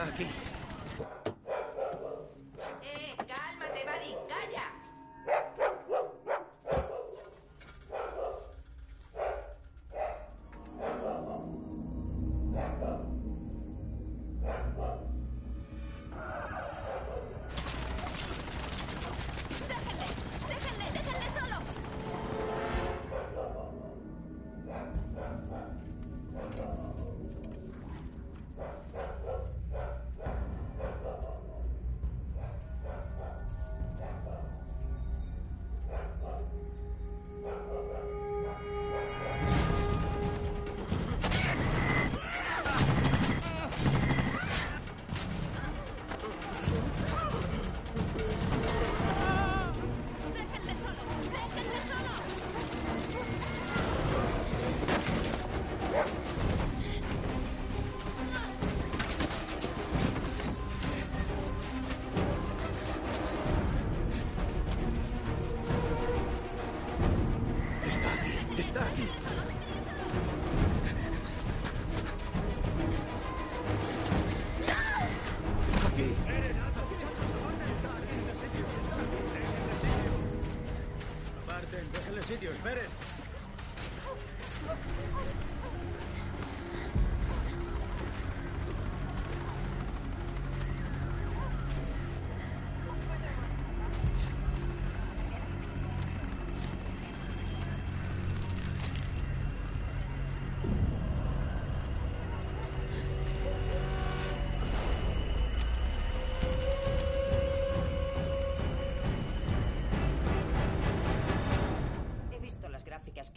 Está aquí.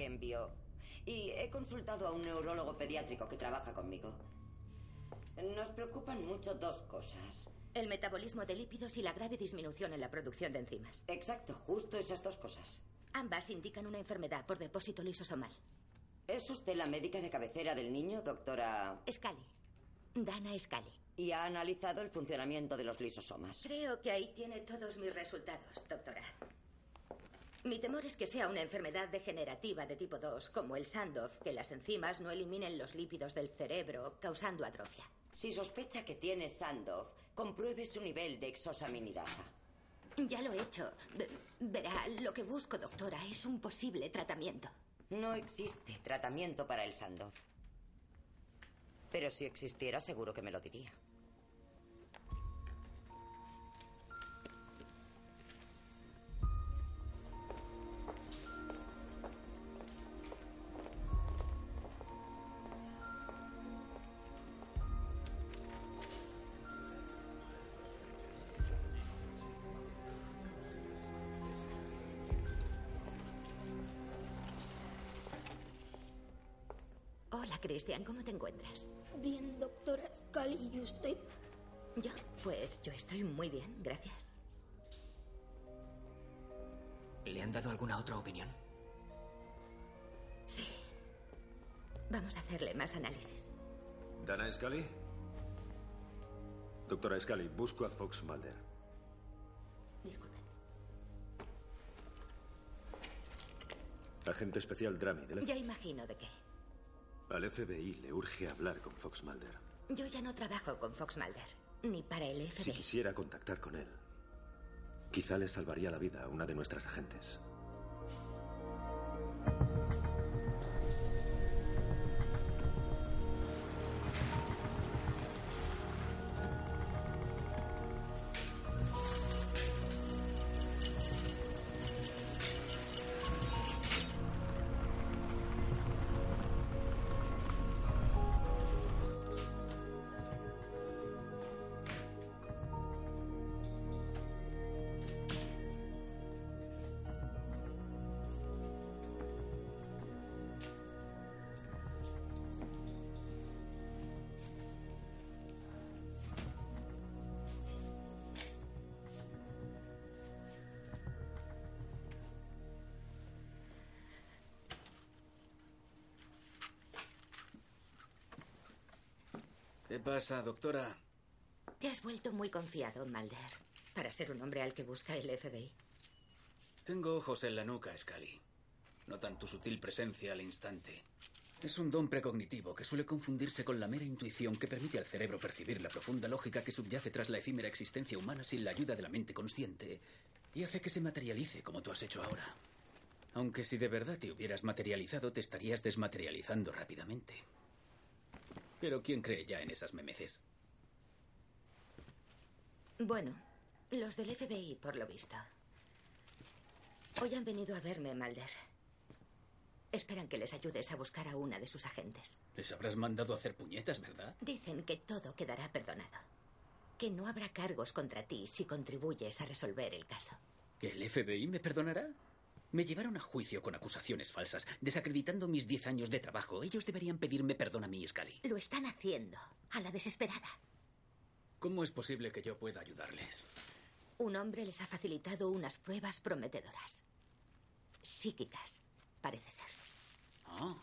Que envió y he consultado a un neurólogo pediátrico que trabaja conmigo. Nos preocupan mucho dos cosas. El metabolismo de lípidos y la grave disminución en la producción de enzimas. Exacto, justo esas dos cosas. Ambas indican una enfermedad por depósito lisosomal. ¿Es usted la médica de cabecera del niño, doctora? Scully. Dana Scully. Y ha analizado el funcionamiento de los lisosomas. Creo que ahí tiene todos mis resultados, doctora. Mi temor es que sea una enfermedad degenerativa de tipo 2, como el Sandoff, que las enzimas no eliminen los lípidos del cerebro, causando atrofia. Si sospecha que tiene Sandoff, compruebe su nivel de exosaminidasa. Ya lo he hecho. Ve- Verá, lo que busco, doctora, es un posible tratamiento. No existe tratamiento para el Sandoff. Pero si existiera, seguro que me lo diría. Hola, Christian, ¿cómo te encuentras? Bien, doctora Scully, ¿y usted? Yo, pues yo estoy muy bien, gracias. ¿Le han dado alguna otra opinión? Sí. Vamos a hacerle más análisis. ¿Dana Scully? Doctora Scully, busco a Fox Mulder. Disculpe. Agente especial Drami Ya imagino de qué. Al FBI le urge hablar con Fox Mulder. Yo ya no trabajo con Fox Mulder, ni para el Si FBI. quisiera contactar con él, quizá le salvaría la vida a una de nuestras agentes. ¿Qué pasa, doctora? Te has vuelto muy confiado, Mulder, para ser un hombre al que busca el FBI. Tengo ojos en la nuca, Scully. Notan tu sutil presencia al instante. Es un don precognitivo que suele confundirse con la mera intuición que permite al cerebro percibir la profunda lógica que subyace tras la efímera existencia humana sin la ayuda de la mente consciente y hace que se materialice como tú has hecho ahora. Aunque si de verdad te hubieras materializado, te estarías desmaterializando rápidamente. Pero ¿quién cree ya en esas memeces? Bueno, los del FBI, por lo visto. Hoy han venido a verme, Malder. Esperan que les ayudes a buscar a una de sus agentes. Les habrás mandado a hacer puñetas, ¿verdad? Dicen que todo quedará perdonado. Que no habrá cargos contra ti si contribuyes a resolver el caso. ¿Que el FBI me perdonará? Me llevaron a juicio con acusaciones falsas, desacreditando mis diez años de trabajo. Ellos deberían pedirme perdón a mí, Scully. Lo están haciendo, a la desesperada. ¿Cómo es posible que yo pueda ayudarles? Un hombre les ha facilitado unas pruebas prometedoras. Psíquicas, parece ser. Ah.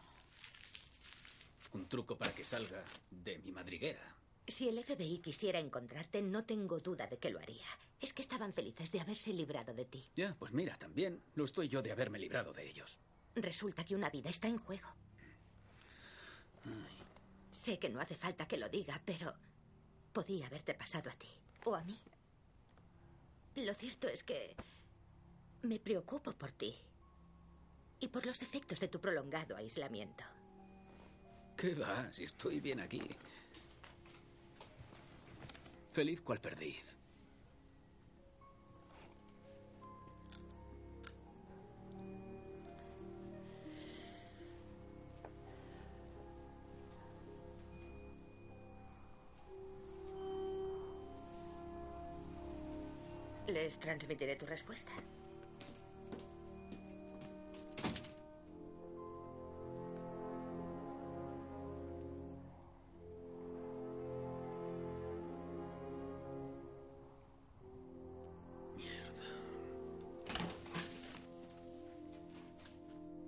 Un truco para que salga de mi madriguera. Si el FBI quisiera encontrarte, no tengo duda de que lo haría. Es que estaban felices de haberse librado de ti. Ya, pues mira, también lo estoy yo de haberme librado de ellos. Resulta que una vida está en juego. Sé que no hace falta que lo diga, pero podía haberte pasado a ti o a mí. Lo cierto es que me preocupo por ti y por los efectos de tu prolongado aislamiento. ¿Qué va? Si estoy bien aquí. Feliz cual perdiz. Transmitiré tu respuesta.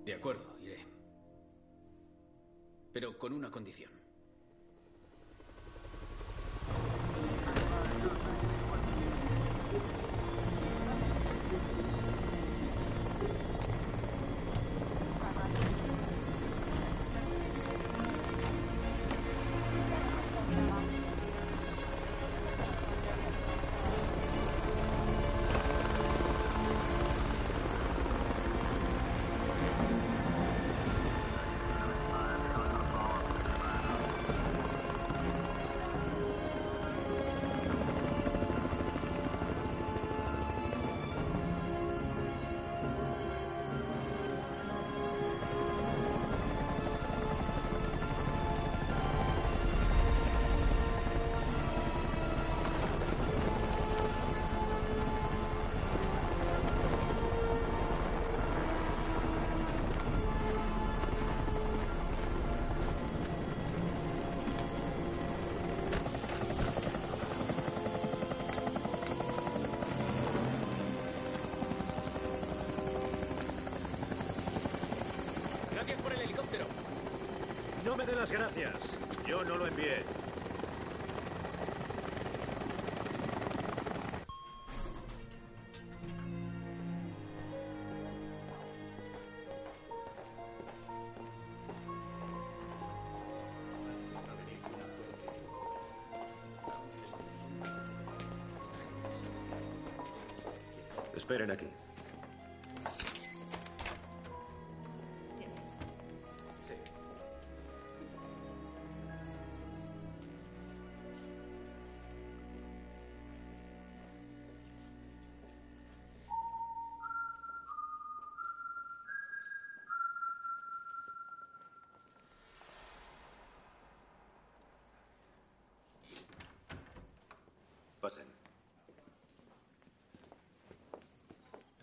De acuerdo, iré. Pero con una condición. Esperen aquí.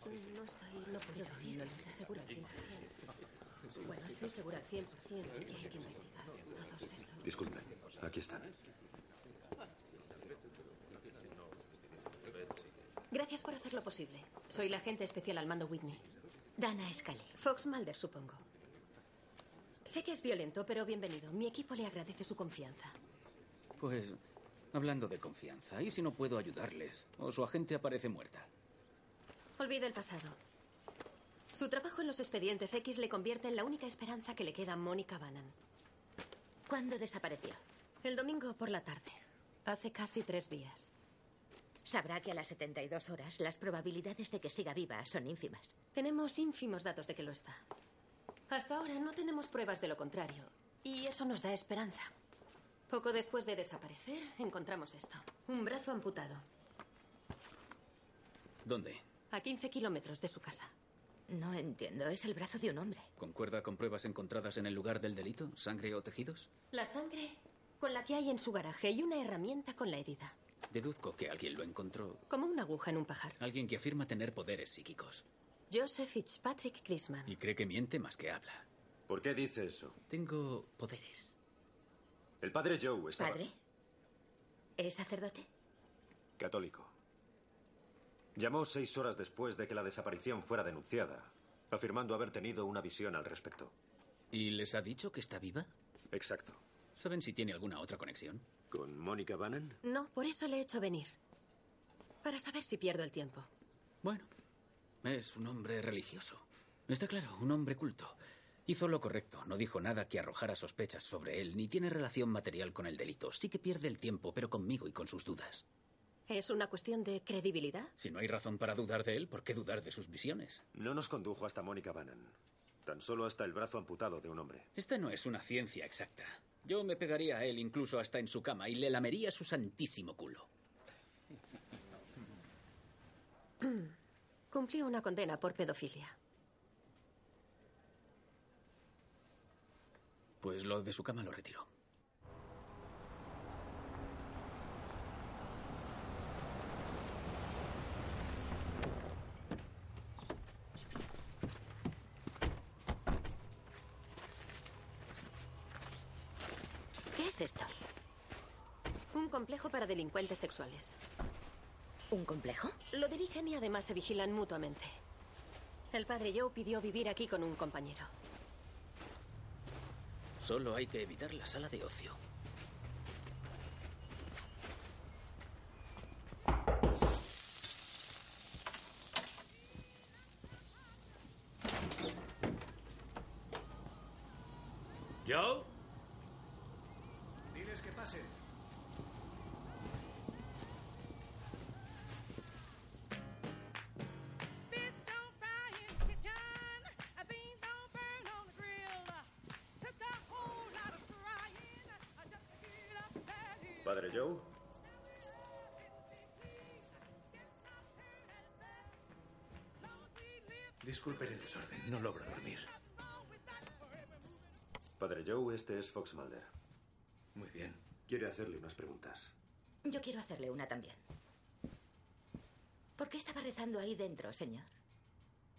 No estoy, no puedo decirlo, estoy segura al 100%. Bueno, estoy segura al 100% y hay que investigar todos esos. Disculpen. Aquí están. Gracias por hacerlo posible. Soy la agente especial al mando Whitney. Dana Scully. Fox Mulder, supongo. Sé que es violento, pero bienvenido. Mi equipo le agradece su confianza. Pues, hablando de confianza, ¿y si no puedo ayudarles? O su agente aparece muerta. Olvide el pasado. Su trabajo en los expedientes X le convierte en la única esperanza que le queda a Mónica Bannon. ¿Cuándo desapareció? El domingo por la tarde. Hace casi tres días. Sabrá que a las 72 horas las probabilidades de que siga viva son ínfimas. Tenemos ínfimos datos de que lo está. Hasta ahora no tenemos pruebas de lo contrario. Y eso nos da esperanza. Poco después de desaparecer, encontramos esto. Un brazo amputado. ¿Dónde? A 15 kilómetros de su casa. No entiendo. Es el brazo de un hombre. ¿Concuerda con pruebas encontradas en el lugar del delito? ¿Sangre o tejidos? La sangre con la que hay en su garaje y una herramienta con la herida. Deduzco que alguien lo encontró. Como una aguja en un pajar. Alguien que afirma tener poderes psíquicos. Joseph Fitzpatrick Chrisman. Y cree que miente más que habla. ¿Por qué dice eso? Tengo poderes. El padre Joe estaba... ¿Padre? ¿Es sacerdote? Católico. Llamó seis horas después de que la desaparición fuera denunciada, afirmando haber tenido una visión al respecto. ¿Y les ha dicho que está viva? Exacto. ¿Saben si tiene alguna otra conexión? ¿Con Mónica Bannon? No, por eso le he hecho venir. Para saber si pierdo el tiempo. Bueno, es un hombre religioso. Está claro, un hombre culto. Hizo lo correcto, no dijo nada que arrojara sospechas sobre él, ni tiene relación material con el delito. Sí que pierde el tiempo, pero conmigo y con sus dudas. ¿Es una cuestión de credibilidad? Si no hay razón para dudar de él, ¿por qué dudar de sus visiones? No nos condujo hasta Mónica Bannon. Tan solo hasta el brazo amputado de un hombre. Esta no es una ciencia exacta. Yo me pegaría a él incluso hasta en su cama y le lamería su santísimo culo. Cumplió una condena por pedofilia. Pues lo de su cama lo retiró. ¿Qué es esto? Un complejo para delincuentes sexuales. ¿Un complejo? Lo dirigen y además se vigilan mutuamente. El padre Joe pidió vivir aquí con un compañero. Solo hay que evitar la sala de ocio. Disculpen el desorden, no logro dormir. Padre Joe, este es Fox Mulder. Muy bien. Quiere hacerle unas preguntas. Yo quiero hacerle una también. ¿Por qué estaba rezando ahí dentro, señor?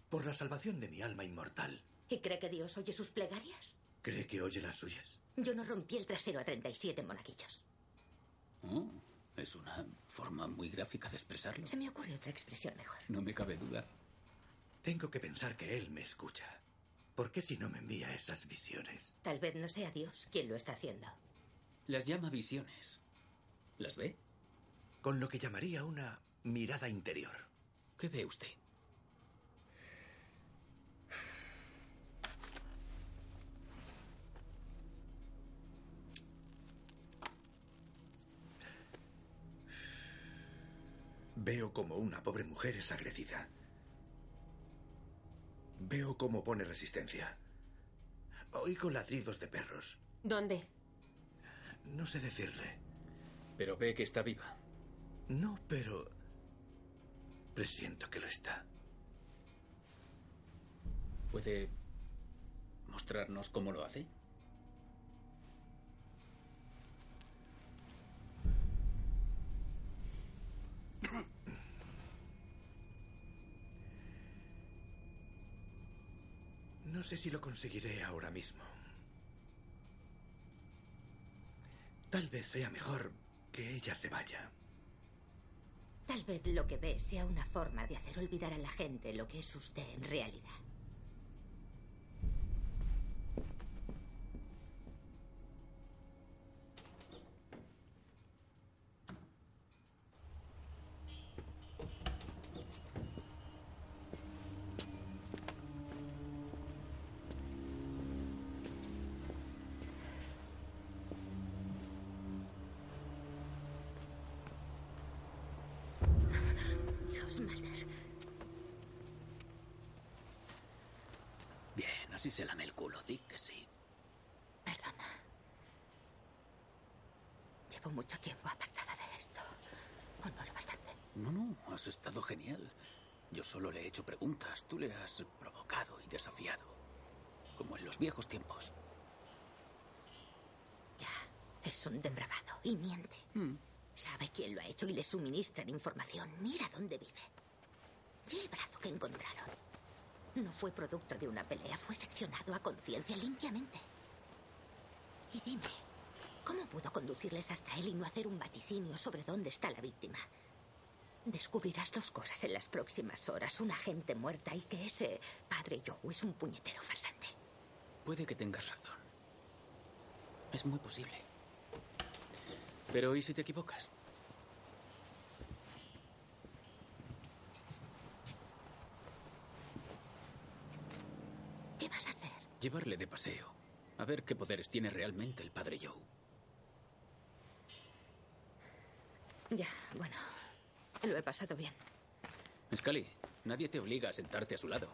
Por la salvación de mi alma inmortal. ¿Y cree que Dios oye sus plegarias? ¿Cree que oye las suyas? Yo no rompí el trasero a 37 monaguillos. Oh, es una forma muy gráfica de expresarlo. Se me ocurre otra expresión mejor. No me cabe duda. Tengo que pensar que él me escucha. ¿Por qué si no me envía esas visiones? Tal vez no sea Dios quien lo está haciendo. Las llama visiones. ¿Las ve? Con lo que llamaría una mirada interior. ¿Qué ve usted? Veo como una pobre mujer es agredida. Veo cómo pone resistencia. Oigo ladridos de perros. ¿Dónde? No sé decirle. Pero ve que está viva. No, pero... Presiento que lo está. ¿Puede mostrarnos cómo lo hace? No sé si lo conseguiré ahora mismo. Tal vez sea mejor que ella se vaya. Tal vez lo que ve sea una forma de hacer olvidar a la gente lo que es usted en realidad. Y miente. Sabe quién lo ha hecho y le suministran información. Mira dónde vive. Y el brazo que encontraron. No fue producto de una pelea, fue seccionado a conciencia limpiamente. Y dime, ¿cómo pudo conducirles hasta él y no hacer un vaticinio sobre dónde está la víctima? Descubrirás dos cosas en las próximas horas. Una gente muerta y que ese padre Joe es un puñetero farsante. Puede que tengas razón. Es muy posible. Pero ¿y si te equivocas? ¿Qué vas a hacer? Llevarle de paseo. A ver qué poderes tiene realmente el padre Joe. Ya, bueno. Lo he pasado bien. Scully, nadie te obliga a sentarte a su lado.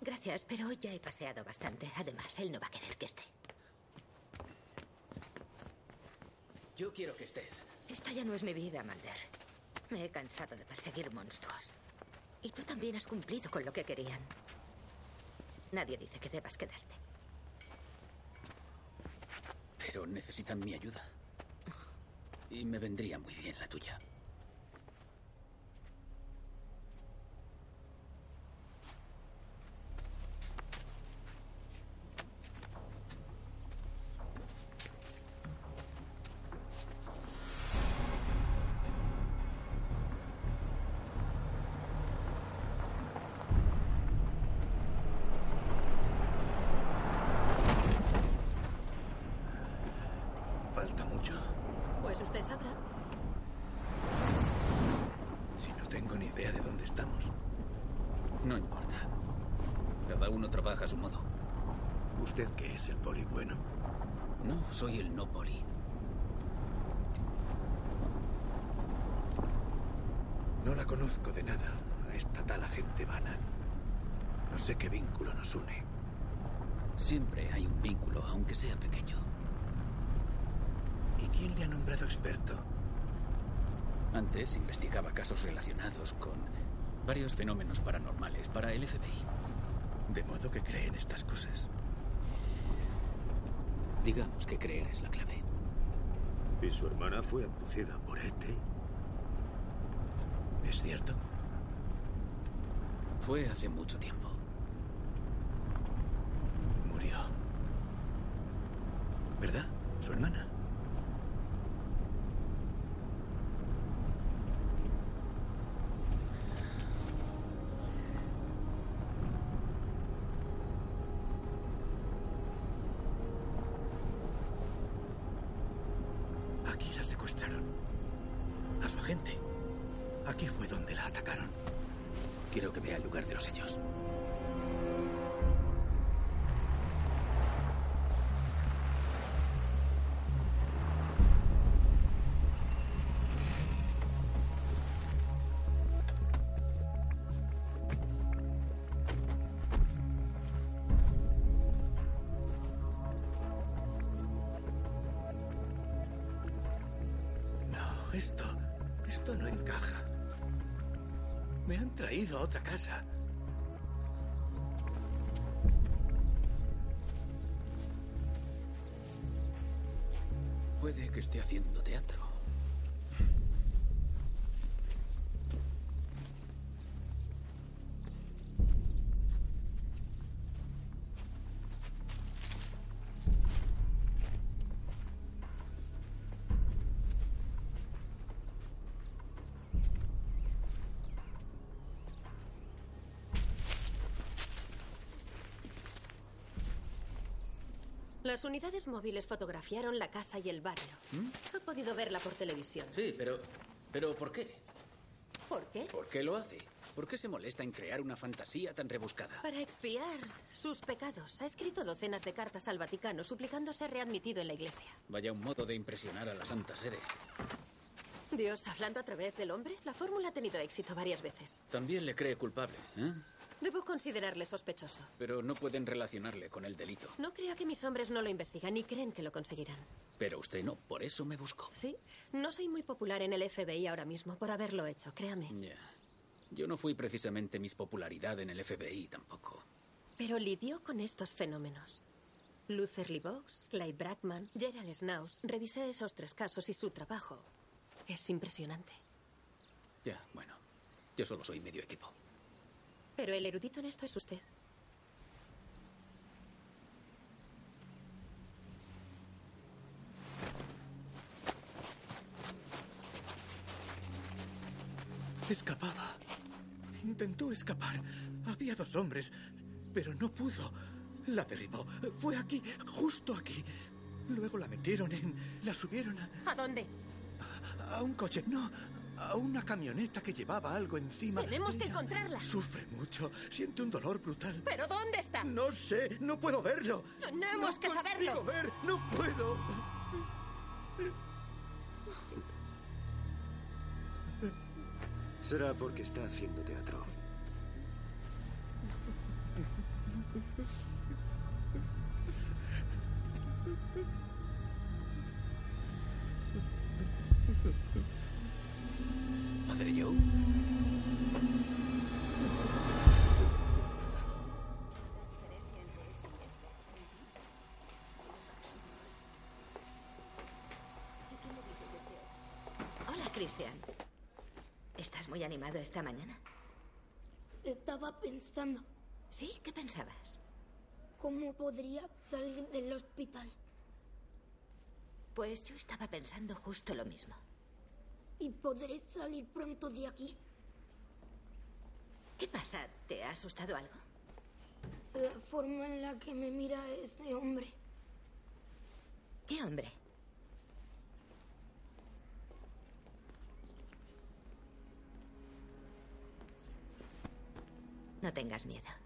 Gracias, pero hoy ya he paseado bastante. Además, él no va a querer que esté. Yo quiero que estés. Esta ya no es mi vida, Mulder. Me he cansado de perseguir monstruos. Y tú también has cumplido con lo que querían. Nadie dice que debas quedarte. Pero necesitan mi ayuda. Y me vendría muy bien la tuya. Varios fenómenos paranormales para el FBI. De modo que cree en estas cosas. Digamos que creer es la clave. ¿Y su hermana fue abducida por ET? ¿Es cierto? Fue hace mucho tiempo. Murió. ¿Verdad? Su hermana. Traído a otra casa. Puede que esté haciendo Las unidades móviles fotografiaron la casa y el barrio. Ha podido verla por televisión. Sí, pero. ¿Pero por qué? ¿Por qué? ¿Por qué lo hace? ¿Por qué se molesta en crear una fantasía tan rebuscada? Para expiar sus pecados. Ha escrito docenas de cartas al Vaticano suplicando ser readmitido en la iglesia. Vaya un modo de impresionar a la Santa Sede. Dios hablando a través del hombre, la fórmula ha tenido éxito varias veces. También le cree culpable, ¿eh? Debo considerarle sospechoso. Pero no pueden relacionarle con el delito. No crea que mis hombres no lo investigan y creen que lo conseguirán. Pero usted no, por eso me buscó. Sí, no soy muy popular en el FBI ahora mismo por haberlo hecho, créame. Ya. Yo no fui precisamente mis popularidad en el FBI tampoco. Pero lidió con estos fenómenos. Luther Lee Box, Clyde Brackman, Gerald Schnauz. Revisé esos tres casos y su trabajo es impresionante. Ya, bueno. Yo solo soy medio equipo. Pero el erudito en esto es usted. Escapaba. Intentó escapar. Había dos hombres, pero no pudo. La derribó. Fue aquí, justo aquí. Luego la metieron en... La subieron a... ¿A dónde? A un coche. No, a una camioneta que llevaba algo encima. Tenemos que encontrarla. Sufre mucho. Siente un dolor brutal. ¿Pero dónde está? No sé, no puedo verlo. Tenemos no que saberlo. ver, no puedo. Será porque está haciendo teatro. Padre Joe. Hola, Christian. ¿Estás muy animado esta mañana? Estaba pensando ¿Sí? ¿Qué pensabas? cómo podría salir del hospital. Pues yo estaba pensando justo lo mismo. Y podré salir pronto de aquí. ¿Qué pasa? ¿Te ha asustado algo? La forma en la que me mira ese hombre. ¿Qué hombre? No tengas miedo.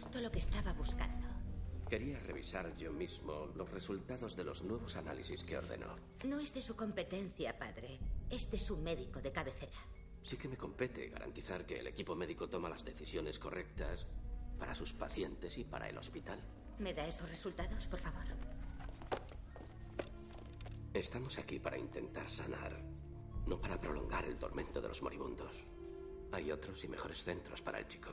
Justo lo que estaba buscando. Quería revisar yo mismo los resultados de los nuevos análisis que ordenó. No es de su competencia, padre. Es de su médico de cabecera. Sí que me compete garantizar que el equipo médico toma las decisiones correctas para sus pacientes y para el hospital. ¿Me da esos resultados, por favor? Estamos aquí para intentar sanar, no para prolongar el tormento de los moribundos. Hay otros y mejores centros para el chico.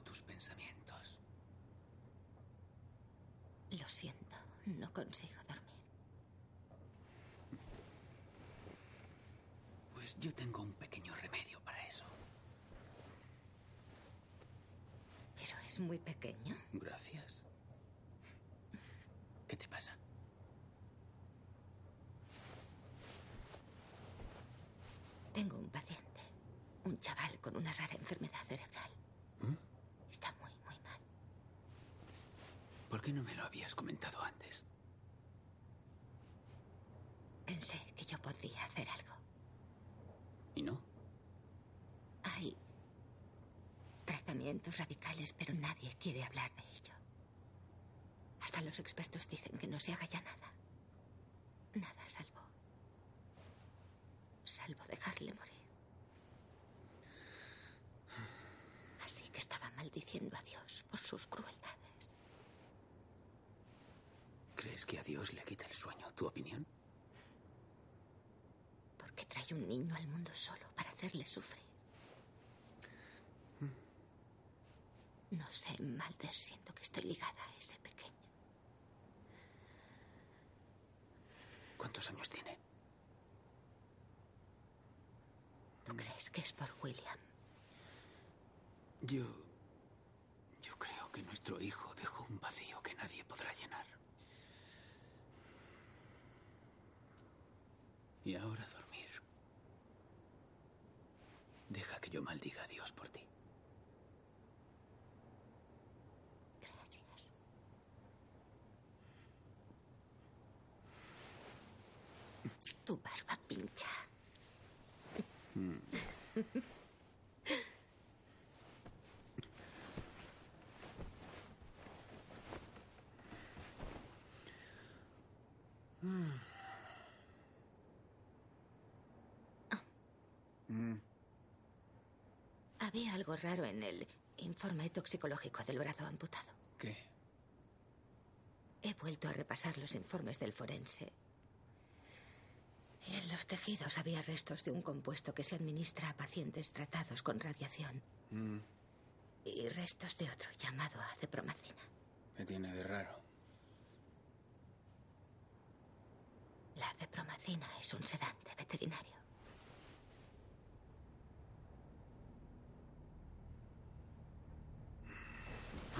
tus pensamientos. Lo siento, no consigo dormir. Pues yo tengo un pequeño remedio para eso. Pero es muy pequeño. Gracias. ¿Qué te pasa? Tengo un paciente, un chaval con una rara enfermedad cerebral. Está muy, muy mal. ¿Por qué no me lo habías comentado antes? Pensé que yo podría hacer algo. ¿Y no? Hay tratamientos radicales, pero nadie quiere hablar de ello. Hasta los expertos dicen que no se haga ya nada. Nada salvo. Salvo dejarle morir. Así que estaba maldiciendo a Dios por sus crueldades. ¿Crees que a Dios le quita el sueño? ¿Tu opinión? Porque trae un niño al mundo solo para hacerle sufrir. No sé, Malder, siento que estoy ligada a ese pequeño. ¿Cuántos años tiene? ¿Tú crees que es por William? Yo... Yo creo que nuestro hijo dejó un vacío que nadie podrá llenar. Y ahora dormir. Deja que yo maldiga a Dios por ti. Gracias. Tu barba pincha. Había algo raro en el informe toxicológico del brazo amputado. ¿Qué? He vuelto a repasar los informes del forense. Y en los tejidos había restos de un compuesto que se administra a pacientes tratados con radiación. Mm, Y restos de otro llamado acepromacina. ¿Qué tiene de raro? La acepromacina es un sedante veterinario.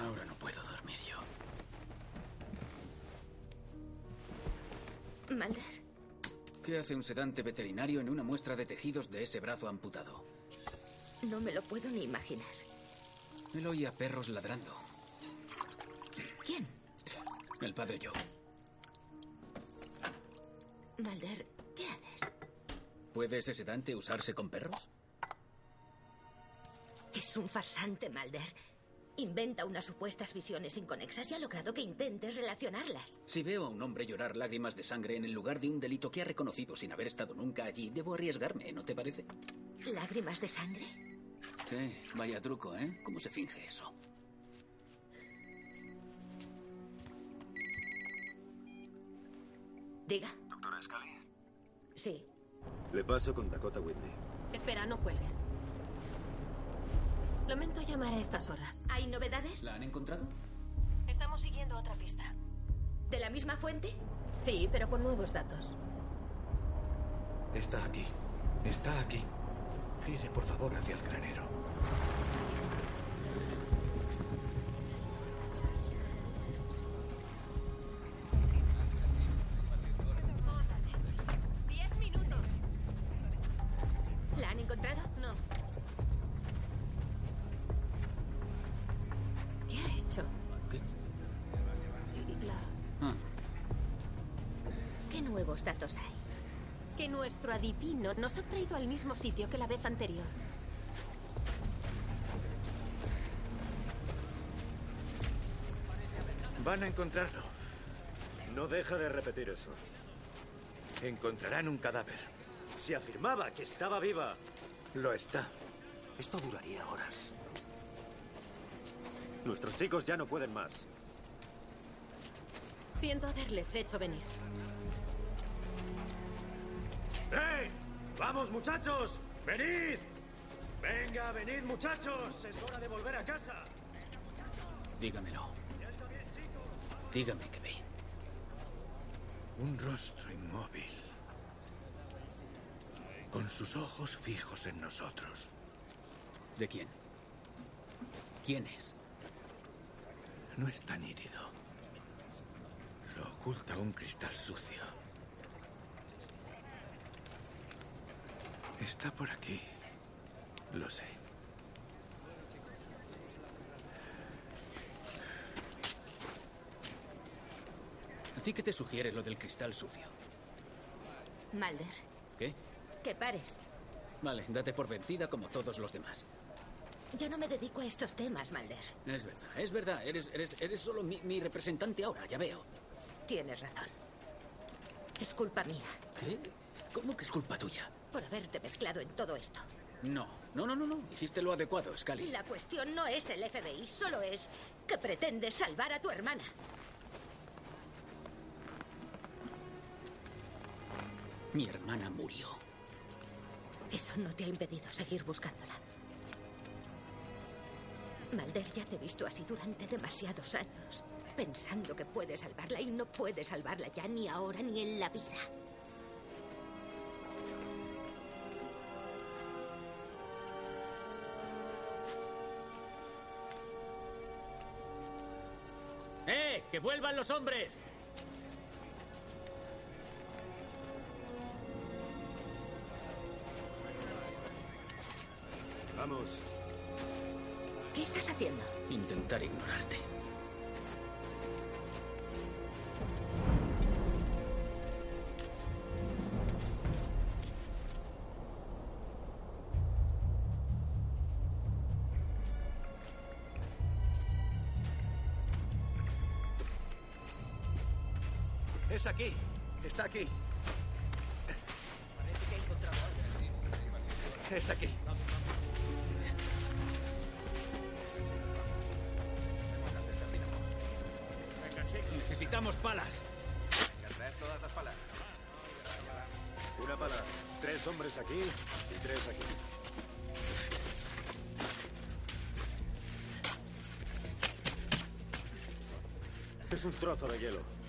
Ahora no puedo dormir yo. Malder, ¿Qué hace un sedante veterinario en una muestra de tejidos de ese brazo amputado? no me lo puedo ni imaginar. Él oía perros ladrando. ¿Quién? El padre Joe. Malder, ¿qué haces? ¿Puede ese sedante usarse con perros? Es un farsante, Malder. Inventa unas supuestas visiones inconexas y ha logrado que intentes relacionarlas. Si veo a un hombre llorar lágrimas de sangre en el lugar de un delito que ha reconocido sin haber estado nunca allí, debo arriesgarme, ¿no te parece? ¿Lágrimas de sangre? Sí, vaya truco, ¿eh? ¿Cómo se finge eso? Diga. Doctora Scully. Sí. Le paso con Dakota Whitney. Espera, no cuelgues. Lamento llamar a estas horas. ¿Hay novedades? ¿La han encontrado? Estamos siguiendo otra pista. ¿De la misma fuente? Sí, pero con nuevos datos. Está aquí. Está aquí. Gire, por favor, hacia el granero. Al mismo sitio que la vez anterior. Van a encontrarlo. No deja de repetir eso. Encontrarán un cadáver. Si afirmaba que estaba viva. Lo está. Esto duraría horas. Nuestros chicos ya no pueden más. Siento haberles hecho venir. ¡Eh! ¡Vamos, muchachos! ¡Venid! Venga, venid, muchachos. Es hora de volver a casa. Dígamelo. Dígame que ve. Un rostro inmóvil. Con sus ojos fijos en nosotros. ¿De quién? ¿Quién es? No está nítido. Lo oculta un cristal sucio. Está por aquí. Lo sé. ¿A ti qué te sugiere lo del cristal sucio? Malder, ¿Qué? que pares. Vale, date por vencida como todos los demás. Yo no me dedico a estos temas, Malder. Es verdad, es verdad. Eres, eres, eres solo mi, mi representante ahora, ya veo. Tienes razón. Es culpa mía ¿Qué? ¿Cómo que es culpa tuya? Por haberte mezclado en todo esto. No, no, no, no, no. Hiciste lo adecuado, Scully. La cuestión no es el FBI, solo es que pretendes salvar a tu hermana. Mi hermana murió. Eso no te ha impedido seguir buscándola. Malder ya te he visto así durante demasiados años, pensando que puedes salvarla y no puedes salvarla ya ni ahora ni en la vida. ¡Que vuelvan los hombres! Vamos. Es aquí. Está aquí. Es aquí. Necesitamos palas. todas las palas. Una pala. Tres hombres aquí y tres aquí. Es un trozo de hielo.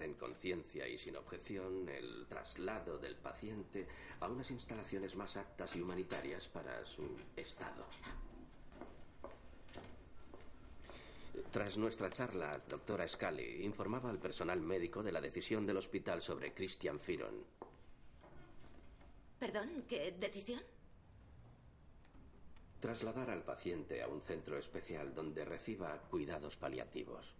En conciencia y sin objeción el traslado del paciente a unas instalaciones más aptas y humanitarias para su estado. Tras nuestra charla, doctora Scully informaba al personal médico de la decisión del hospital sobre Christian Firon. Perdón, ¿qué decisión? Trasladar al paciente a un centro especial donde reciba cuidados paliativos.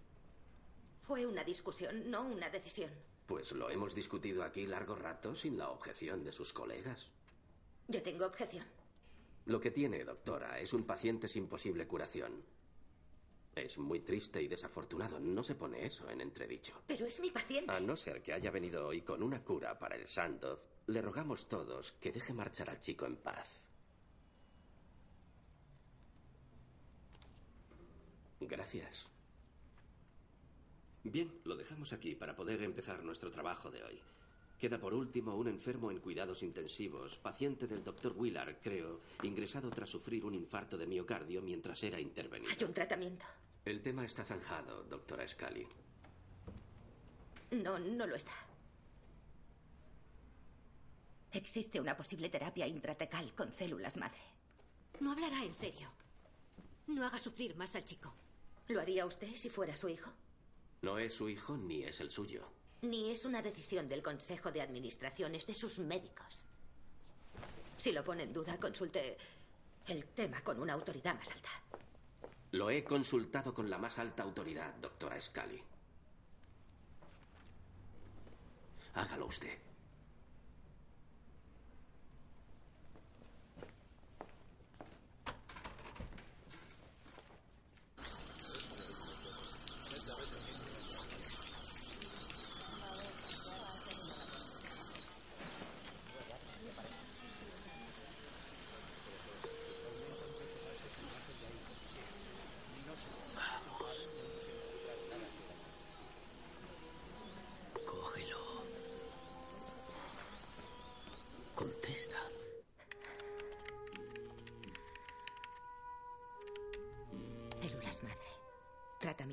Fue una discusión, no una decisión. Pues lo hemos discutido aquí largo rato sin la objeción de sus colegas. Yo tengo objeción. Lo que tiene, doctora, es un paciente sin posible curación. Es muy triste y desafortunado. No se pone eso en entredicho. Pero es mi paciente. A no ser que haya venido hoy con una cura para el Sandoz, le rogamos todos que deje marchar al chico en paz. Gracias. Bien, lo dejamos aquí para poder empezar nuestro trabajo de hoy. Queda por último un enfermo en cuidados intensivos, paciente del doctor Willard, creo, ingresado tras sufrir un infarto de miocardio mientras era intervenido. Hay un tratamiento. El tema está zanjado, doctora Scully. No, no lo está. Existe una posible terapia intratecal con células madre. No hablará en serio. No haga sufrir más al chico. ¿Lo haría usted si fuera su hijo? No es su hijo ni es el suyo. Ni es una decisión del Consejo de Administración, es de sus médicos. Si lo pone en duda, consulte el tema con una autoridad más alta. Lo he consultado con la más alta autoridad, doctora Scully. Hágalo usted.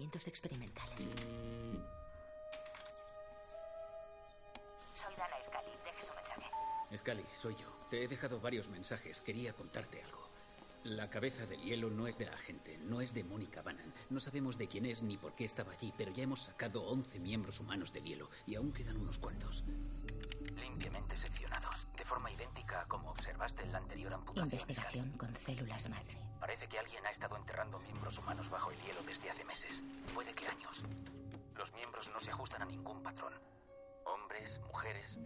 Tratamientos experimentales. Soy Dana Scully. Deje su mensaje. Scully, soy yo. Te he dejado varios mensajes. Quería contarte algo. La cabeza del hielo no es de la gente, no es de Mónica Bannan. No sabemos de quién es ni por qué estaba allí, pero ya hemos sacado 11 miembros humanos del hielo y aún quedan unos cuantos. Limpiamente seccionados, de forma idéntica a como observaste en la anterior amputación. Investigación con células madre. Parece que alguien ha estado enterrando miembros humanos bajo el hielo desde hace meses. Puede que años. Los miembros no se ajustan a ningún patrón. Hombres, mujeres,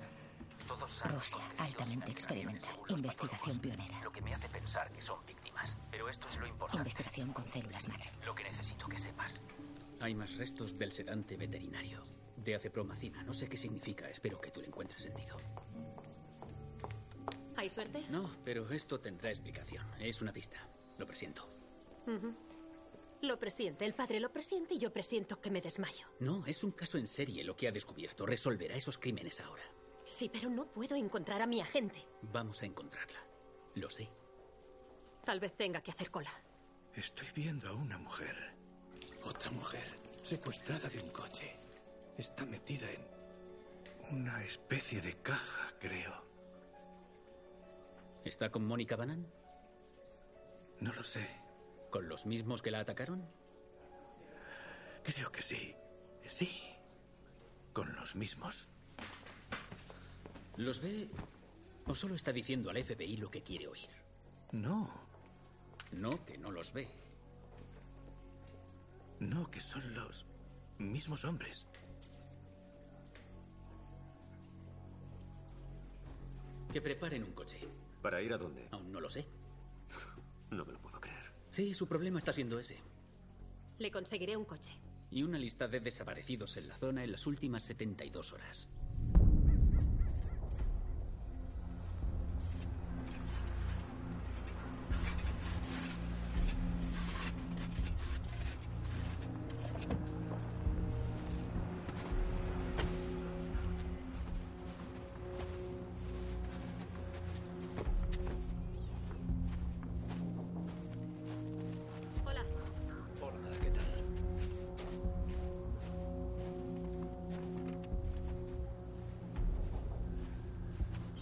todos sanos, Rusia, altamente experimental. Investigación patólogos, pionera. Lo que me hace pensar que son víctimas. Pero esto es lo importante. Investigación con células madre. Lo que necesito que sepas. Hay más restos del sedante veterinario. De acepromacina. No sé qué significa. Espero que tú le encuentres sentido. ¿Hay suerte? No, pero esto tendrá explicación. Es una pista. Lo presiento. Lo presiente, el padre lo presiente y yo presiento que me desmayo. No, es un caso en serie lo que ha descubierto. Resolverá esos crímenes ahora. Sí, pero no puedo encontrar a mi agente. Vamos a encontrarla. Lo sé. Tal vez tenga que hacer cola. Estoy viendo a una mujer. Otra mujer. Secuestrada de un coche. Está metida en una especie de caja, creo. ¿Está con Mónica Bannan? No lo sé. ¿Con los mismos que la atacaron? Creo que sí. Sí. Con los mismos. ¿Los ve o solo está diciendo al FBI lo que quiere oír? No. No, que no los ve. No, que son los mismos hombres. Que preparen un coche. ¿Para ir a dónde? Aún no lo sé. No me lo puedo creer. Sí, su problema está siendo ese. Le conseguiré un coche. Y una lista de desaparecidos en la zona en las últimas 72 horas.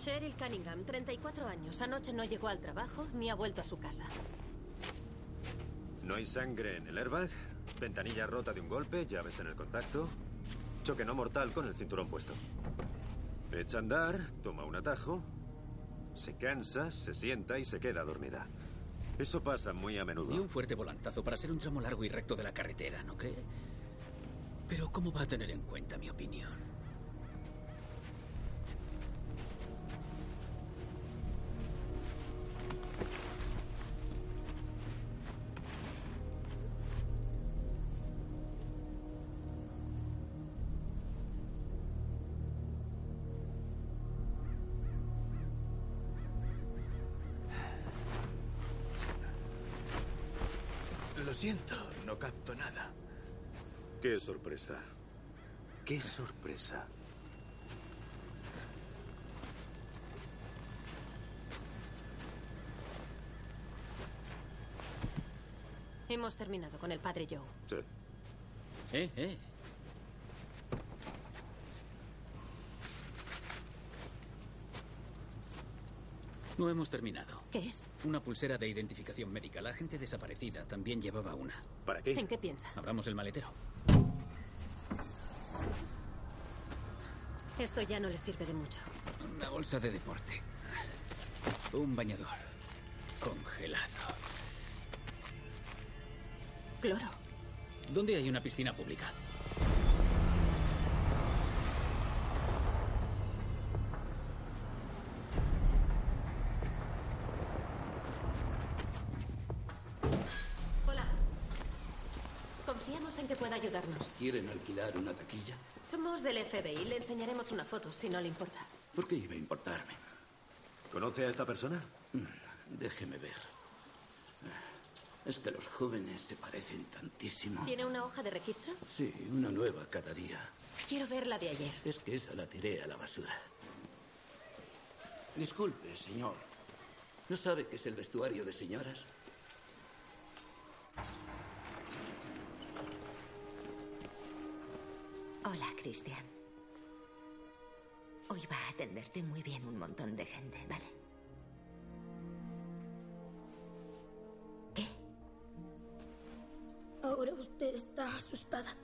Cheryl Cunningham, 34 años. Anoche no llegó al trabajo ni ha vuelto a su casa. No hay sangre en el airbag, ventanilla rota de un golpe, llaves en el contacto, choque no mortal con el cinturón puesto. Echa a andar, toma un atajo, se cansa, se sienta y se queda dormida. Eso pasa muy a menudo. Y un fuerte volantazo para ser un tramo largo y recto de la carretera, ¿no cree? Pero ¿cómo va a tener en cuenta mi opinión? Qué sorpresa. Hemos terminado con el padre Joe. Sí. Eh, eh. No hemos terminado. ¿Qué es? Una pulsera de identificación médica. La gente desaparecida también llevaba una. ¿Para qué? ¿En qué piensa? Abramos el maletero. Esto ya no le sirve de mucho. Una bolsa de deporte. Un bañador. Congelado. Cloro. ¿Dónde hay una piscina pública? ¿Quieren alquilar una taquilla? Somos del FBI. Le enseñaremos una foto, si no le importa. ¿Por qué iba a importarme? ¿Conoce a esta persona? Déjeme ver. Es que los jóvenes se parecen tantísimo. ¿Tiene una hoja de registro? Sí, una nueva cada día. Quiero ver la de ayer. Es que esa la tiré a la basura. Disculpe, señor. ¿No sabe qué es el vestuario de señoras? Hola, Christian. Hoy va a atenderte muy bien un montón de gente, ¿vale? Ahora usted está asustada.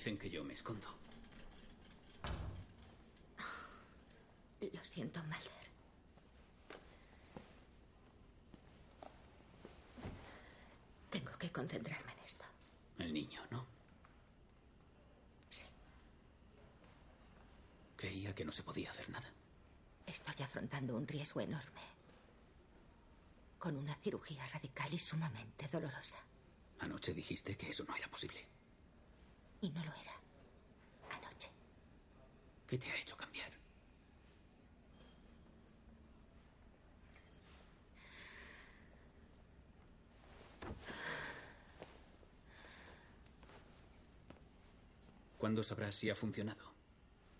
Dicen que yo me escondo. Lo siento, Mulder. Tengo que concentrarme en esto. El niño, ¿no? Sí. Creía que no se podía hacer nada. Estoy afrontando un riesgo enorme. Con una cirugía radical y sumamente dolorosa. Anoche dijiste que eso no era posible. ¿Qué te ha hecho cambiar? ¿Cuándo sabrás si ha funcionado?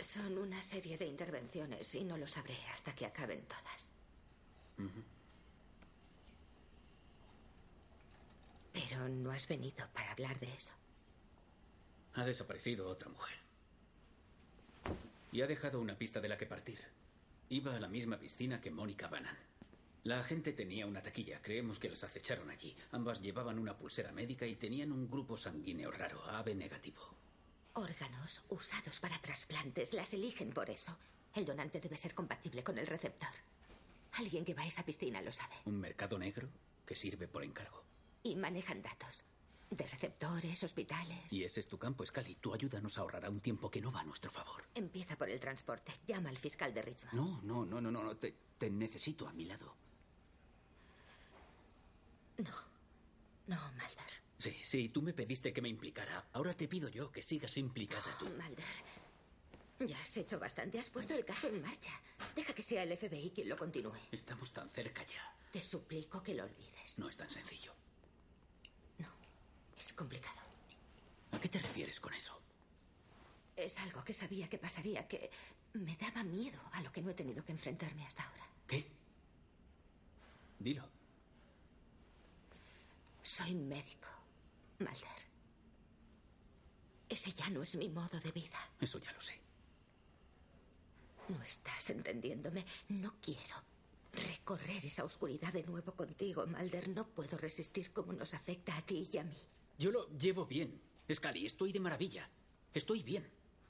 Son una serie de intervenciones y no lo sabré hasta que acaben todas. Pero no has venido para hablar de eso. Ha desaparecido otra mujer. Y ha dejado una pista de la que partir. Iba a la misma piscina que Mónica Bannan. La agente tenía una taquilla. Creemos que las acecharon allí. Ambas llevaban una pulsera médica y tenían un grupo sanguíneo raro, AB negativo. Órganos usados para trasplantes las eligen por eso. El donante debe ser compatible con el receptor. Alguien que va a esa piscina lo sabe. Un mercado negro que sirve por encargo. Y manejan datos. De receptores, hospitales. Y ese es tu campo, Scully. Tu ayuda nos ahorrará un tiempo que no va a nuestro favor. Empieza por el transporte. Llama al fiscal de Richmond. No, no, no, no, no. no. Te, te necesito a mi lado. No. No, Mulder. Sí, sí, tú me pediste que me implicara. Ahora te pido yo que sigas implicada tú. Mulder. Ya has hecho bastante. Has puesto el caso en marcha. Deja que sea el FBI quien lo continúe. Estamos tan cerca ya. Te suplico que lo olvides. No es tan sencillo. Complicado. ¿A qué te refieres con eso? Es algo que sabía que pasaría, que me daba miedo a lo que no he tenido que enfrentarme hasta ahora. Dilo. Soy médico, Mulder. Ese ya no es mi modo de vida. Eso ya lo sé. No estás entendiéndome. No quiero recorrer esa oscuridad de nuevo contigo, Mulder. No puedo resistir cómo nos afecta a ti y a mí. Yo lo llevo bien. Scully, estoy de maravilla. Estoy bien.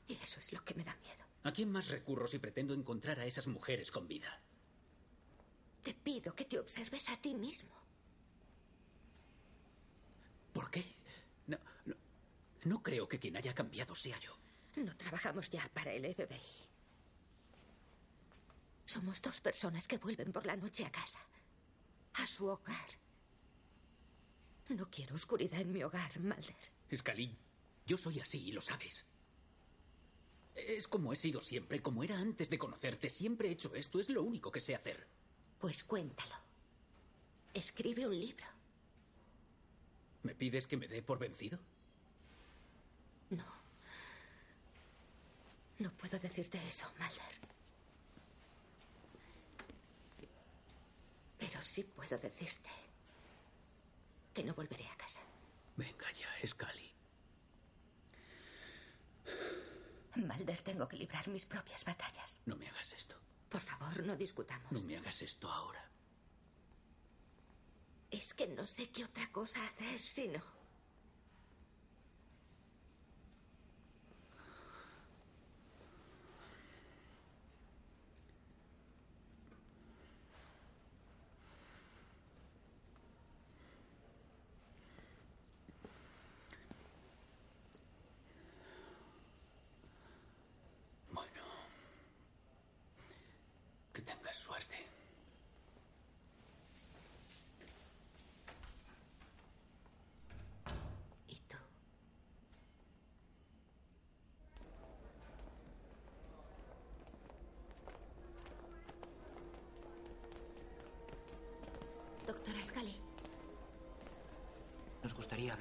Y eso es lo que me da miedo. ¿A quién más recurro si pretendo encontrar a esas mujeres con vida? Te pido que te observes a ti mismo. ¿Por qué? No, no, no creo que quien haya cambiado sea yo. No trabajamos ya para el FBI. Somos dos personas que vuelven por la noche a casa. A su hogar. No quiero oscuridad en mi hogar, Mulder. Scully, yo soy así y lo sabes. Es como he sido siempre, como era antes de conocerte. Siempre he hecho esto, es lo único que sé hacer. Pues cuéntalo. Escribe un libro. ¿Me pides que me dé por vencido? No. No puedo decirte eso, Mulder. Pero sí puedo decirte que no volveré a casa. Venga ya, Scully. Mulder, tengo que librar mis propias batallas. No me hagas esto. Por favor, no discutamos. No me hagas esto ahora. Es que no sé qué otra cosa hacer si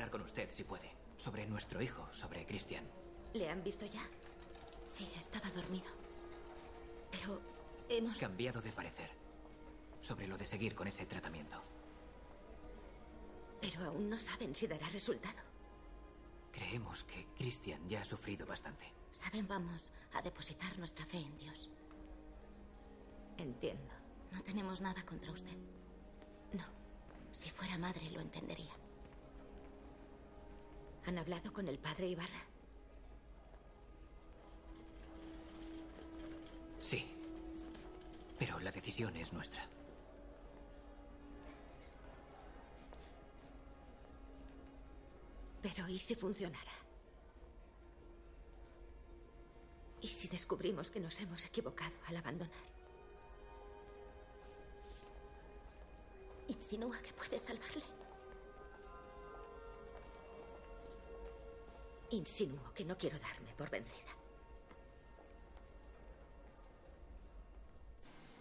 hablar con usted, si puede, sobre nuestro hijo, sobre Christian. ¿Le han visto ya? Sí, estaba dormido. Pero hemos... Cambiado de parecer. Sobre lo de seguir con ese tratamiento. Pero aún no saben si dará resultado. Creemos que Christian ya ha sufrido bastante. Saben, vamos a depositar nuestra fe en Dios. Entiendo. No tenemos nada contra usted. No. Si fuera madre, lo entendería. ¿Han hablado con el padre Ibarra? Sí. Pero la decisión es nuestra. Pero ¿y si funcionara? ¿Y si descubrimos que nos hemos equivocado al abandonar? Insinúa que puede salvarle. Insinúo que no quiero darme por vencida.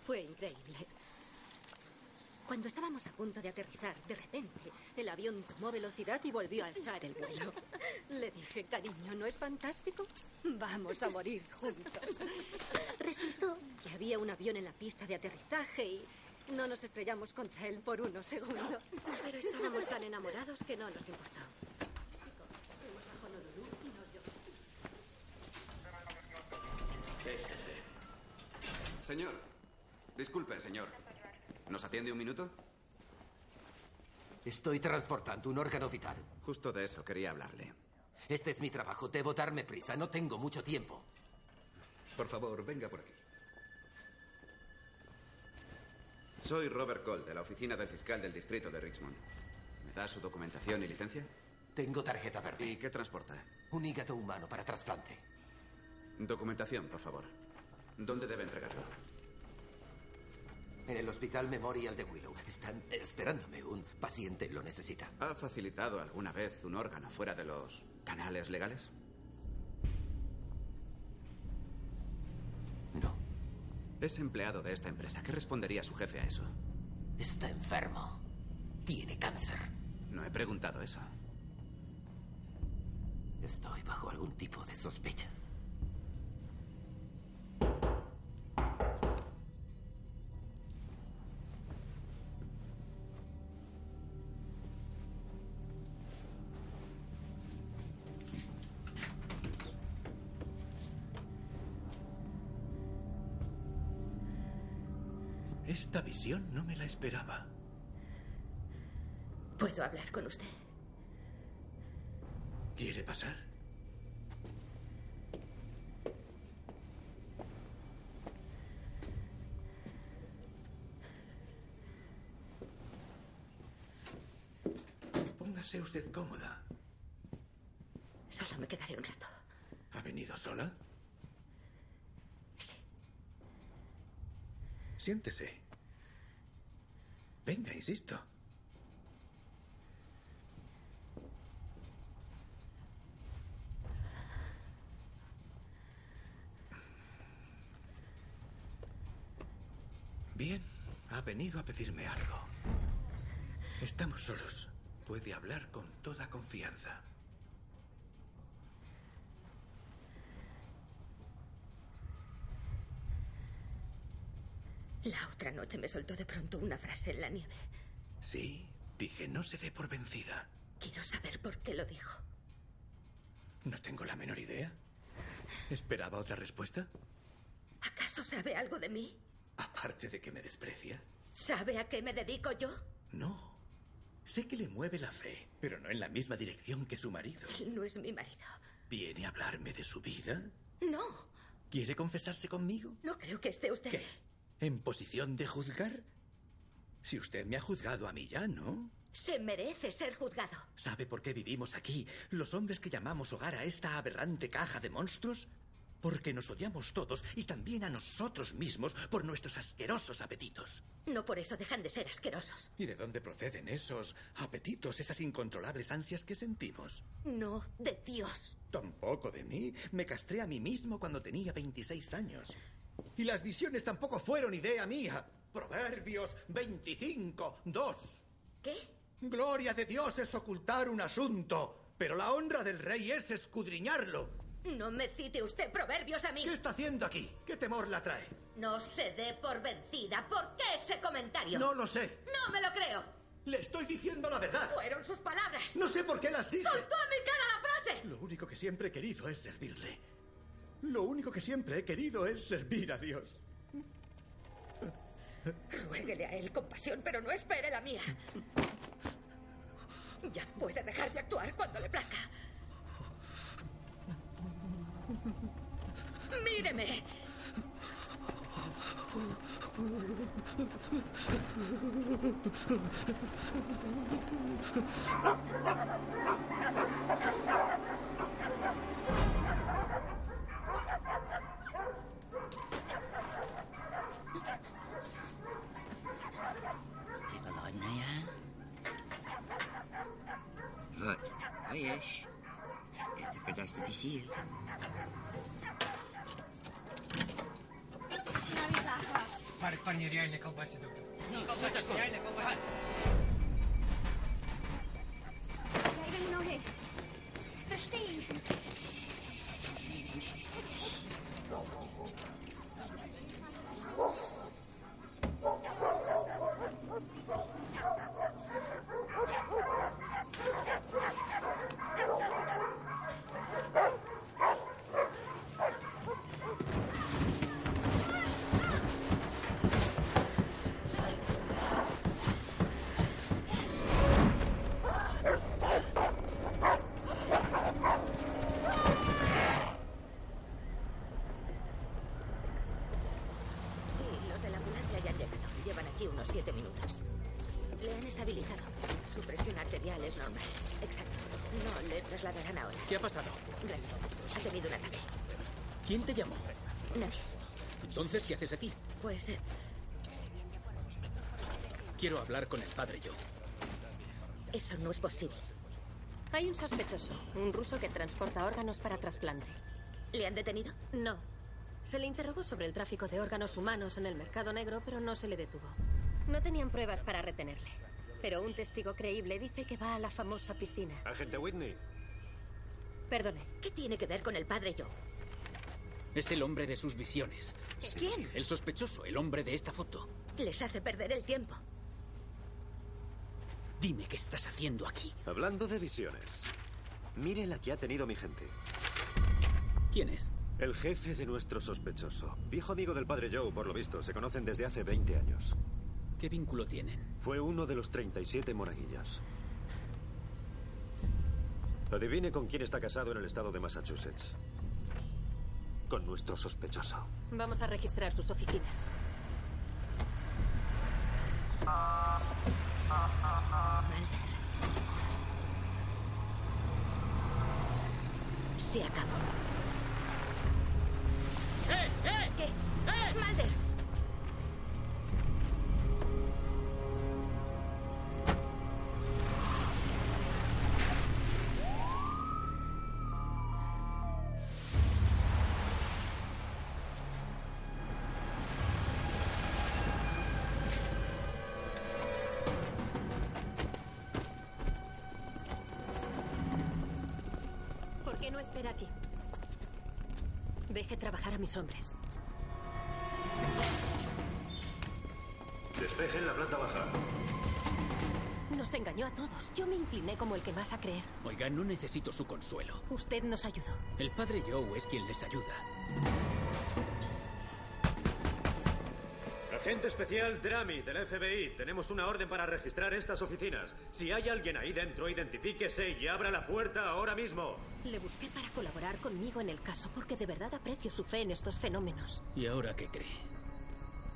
Fue increíble. Cuando estábamos a punto de aterrizar, de repente, el avión tomó velocidad y volvió a alzar el vuelo. Le dije, cariño, ¿no es fantástico? Vamos a morir juntos. Resultó que había un avión en la pista de aterrizaje y no nos estrellamos contra él por unos segundos. Pero estábamos tan enamorados que no nos importó. Señor, disculpe, señor. ¿Nos atiende un minuto? Estoy transportando un órgano vital. Justo de eso quería hablarle. Este es mi trabajo. Debo darme prisa. No tengo mucho tiempo. Por favor, venga por aquí. Soy Robert Cole, de la oficina del fiscal del distrito de Richmond. ¿Me da su documentación y licencia? Tengo tarjeta verde. ¿Y qué transporta? Un hígado humano para trasplante. Documentación, por favor. ¿Dónde debe entregarlo? En el Hospital Memorial de Willow. Están esperándome. Un paciente lo necesita. ¿Ha facilitado alguna vez un órgano fuera de los canales legales? No. Es empleado de esta empresa. ¿Qué respondería su jefe a eso? Está enfermo. Tiene cáncer. No he preguntado eso. Estoy bajo algún tipo de sospecha. Esperaba. ¿Puedo hablar con usted? ¿Quiere pasar? Póngase usted cómoda. Solo me quedaré un rato. ¿Ha venido sola? Sí. Siéntese. Venga, insisto. Bien, ha venido a pedirme algo. Estamos solos. Puede hablar con toda confianza. La otra noche me soltó de pronto una frase en la nieve. Sí, dije, no se dé por vencida. Quiero saber por qué lo dijo. No tengo la menor idea. ¿Esperaba otra respuesta? ¿Acaso sabe algo de mí? Aparte de que me desprecia. ¿Sabe a qué me dedico yo? No. Sé que le mueve la fe, pero no en la misma dirección que su marido. Él no es mi marido. ¿Viene a hablarme de su vida? No, ¿Quiere confesarse conmigo? no creo que esté usted. ¿Qué? ¿En posición de juzgar? Si usted me ha juzgado a mí ya, ¿no? Se merece ser juzgado. ¿Sabe por qué vivimos aquí, los hombres que llamamos hogar a esta aberrante caja de monstruos? Porque nos odiamos todos y también a nosotros mismos por nuestros asquerosos apetitos. No por eso dejan de ser asquerosos. ¿Y de dónde proceden esos apetitos, esas incontrolables ansias que sentimos? No de Dios. Tampoco de mí. Me castré a mí mismo cuando tenía 26 años. Y las visiones tampoco fueron idea mía. Proverbios 25, 2. ¿Qué? Gloria de Dios es ocultar un asunto, pero la honra del rey es escudriñarlo. No me cite usted proverbios a mí. ¿Qué está haciendo aquí? ¿Qué temor la trae? No se dé por vencida. ¿Por qué ese comentario? No lo sé. No me lo creo. Le estoy diciendo la verdad. Fueron sus palabras. No sé por qué las dice. ¡Soltó a mi cara la frase! Lo único que siempre he querido es servirle. Lo único que siempre he querido es servir a Dios. Ruéguele a él compasión, pero no espere la mía. Ya puede dejar de actuar cuando le plazca. Míreme. Ты голодная? Вот, поешь. Это придаст тебе сил. Останови захват. Парень, парни, реально колбасит доктор. Ну, колбасит, реально колбасит. Ноги. Прости. Pronto. ¿Quién te llamó? Nadie. Entonces, ¿qué haces aquí? Pues eh, Quiero hablar con el padre Joe. eso no es posible. Hay un sospechoso, un ruso que transporta órganos para trasplante. ¿Le han detenido? No. Se le interrogó sobre el tráfico de órganos humanos en el mercado negro, pero no se le detuvo. No tenían pruebas para retenerle. Pero un testigo creíble dice que va a la famosa piscina. Agente Whitney. Perdone. ¿Qué tiene que ver con el padre Joe? Es el hombre de sus visiones. ¿Quién? El sospechoso, el hombre de esta foto. Les hace perder el tiempo. Dime qué estás haciendo aquí. Hablando de visiones. Mire la que ha tenido mi gente. ¿Quién es? El jefe de nuestro sospechoso. Viejo amigo del padre Joe, por lo visto. Se conocen desde hace 20 años. ¿Qué vínculo tienen? Fue uno de los 37 monaguillas. Adivine con quién está casado en el estado de Massachusetts. Con nuestro sospechoso. Vamos a registrar sus oficinas. Se acabó. ¡Eh! ¡Eh! ¿Qué? ¡Eh! ¡Mulder! Trabajar a mis hombres. Despejen la planta baja. Nos engañó a todos. Yo me incliné como el que más a creer. Oiga, no necesito su consuelo. Usted nos ayudó. El padre Joe es quien les ayuda. Agente especial Drami del FBI. Tenemos una orden para registrar estas oficinas. Si hay alguien ahí dentro, identifíquese y abra la puerta ahora mismo. Le busqué para colaborar conmigo en el caso porque de verdad aprecio su fe en estos fenómenos. ¿Y ahora qué cree?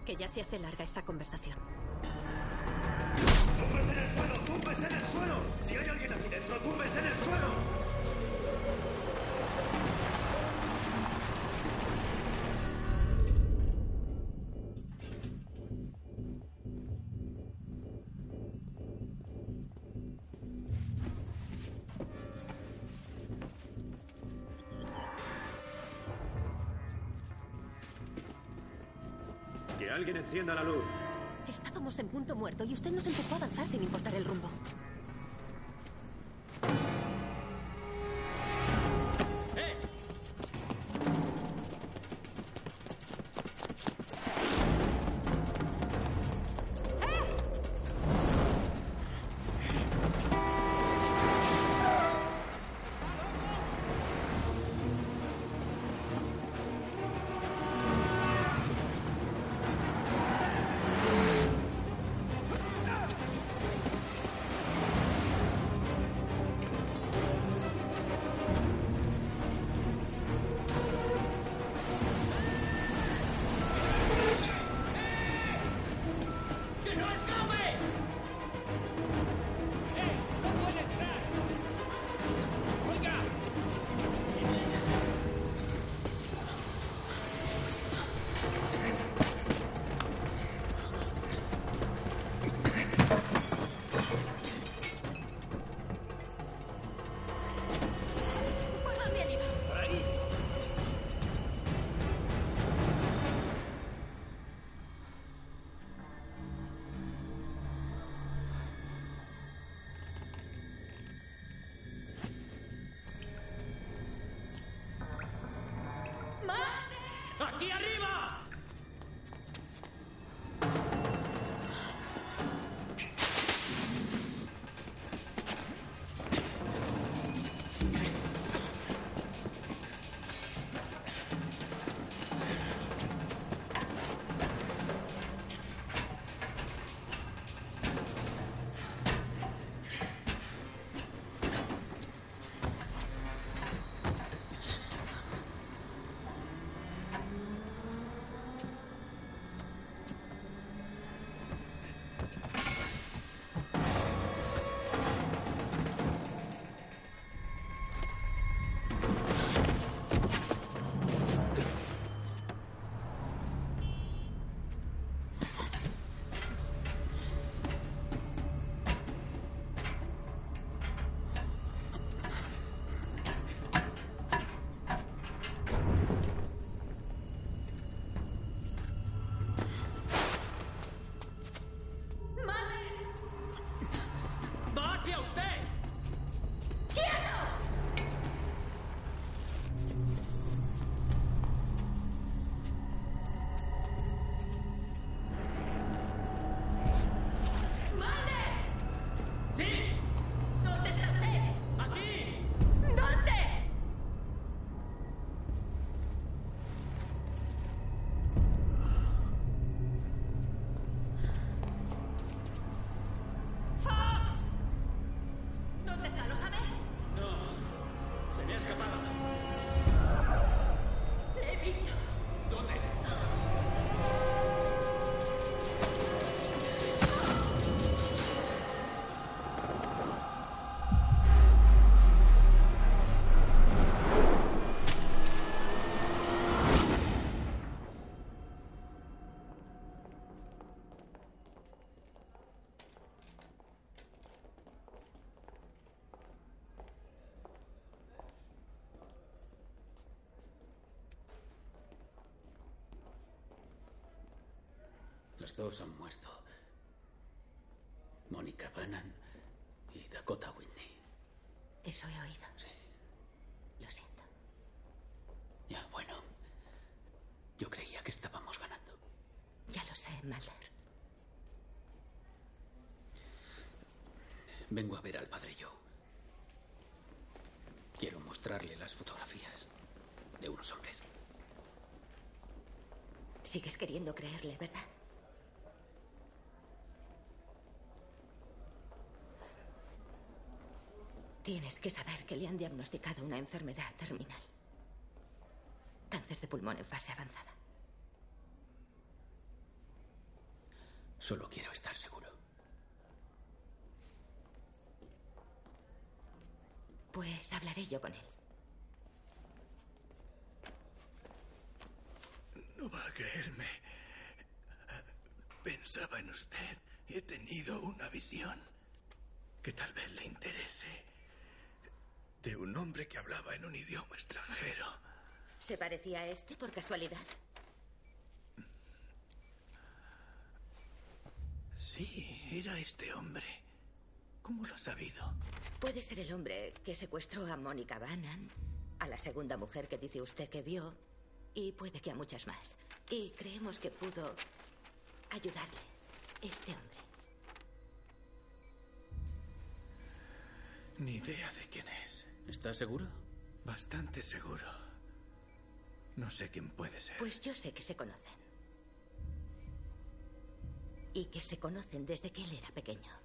Que ya se hace larga esta conversación. ¡Túmbese en el suelo! ¡Túmbese en el suelo! Si hay alguien Que alguien encienda la luz. Estábamos en punto muerto y usted nos empujó a avanzar sin importar el rumbo. No. Las dos han muerto. Mónica Bannan y Dakota Whitney. Eso he oído. Lo siento. Ya, bueno. Yo creía que estábamos ganando. Ya lo sé, Mulder. Vengo a ver al padre Joe. Quiero mostrarle las fotografías de unos hombres. Sigues queriendo creerle, ¿verdad? Tienes que saber que le han diagnosticado una enfermedad terminal. Cáncer de pulmón en fase avanzada. Solo quiero estar seguro. Pues hablaré yo con él. No va a creerme. Pensaba en usted. He tenido una visión que tal vez le interese. De un hombre que hablaba en un idioma extranjero. ¿Se parecía a este por casualidad? Sí, era este hombre. ¿Cómo lo ha sabido? Puede ser el hombre que secuestró a Mónica Bannan, a la segunda mujer que dice usted que vio, y puede que a muchas más. Y creemos que pudo ayudarle, este hombre. Ni idea de quién es. ¿Estás seguro? Bastante seguro. No sé quién puede ser. Pues yo sé que se conocen. Y que se conocen desde que él era pequeño.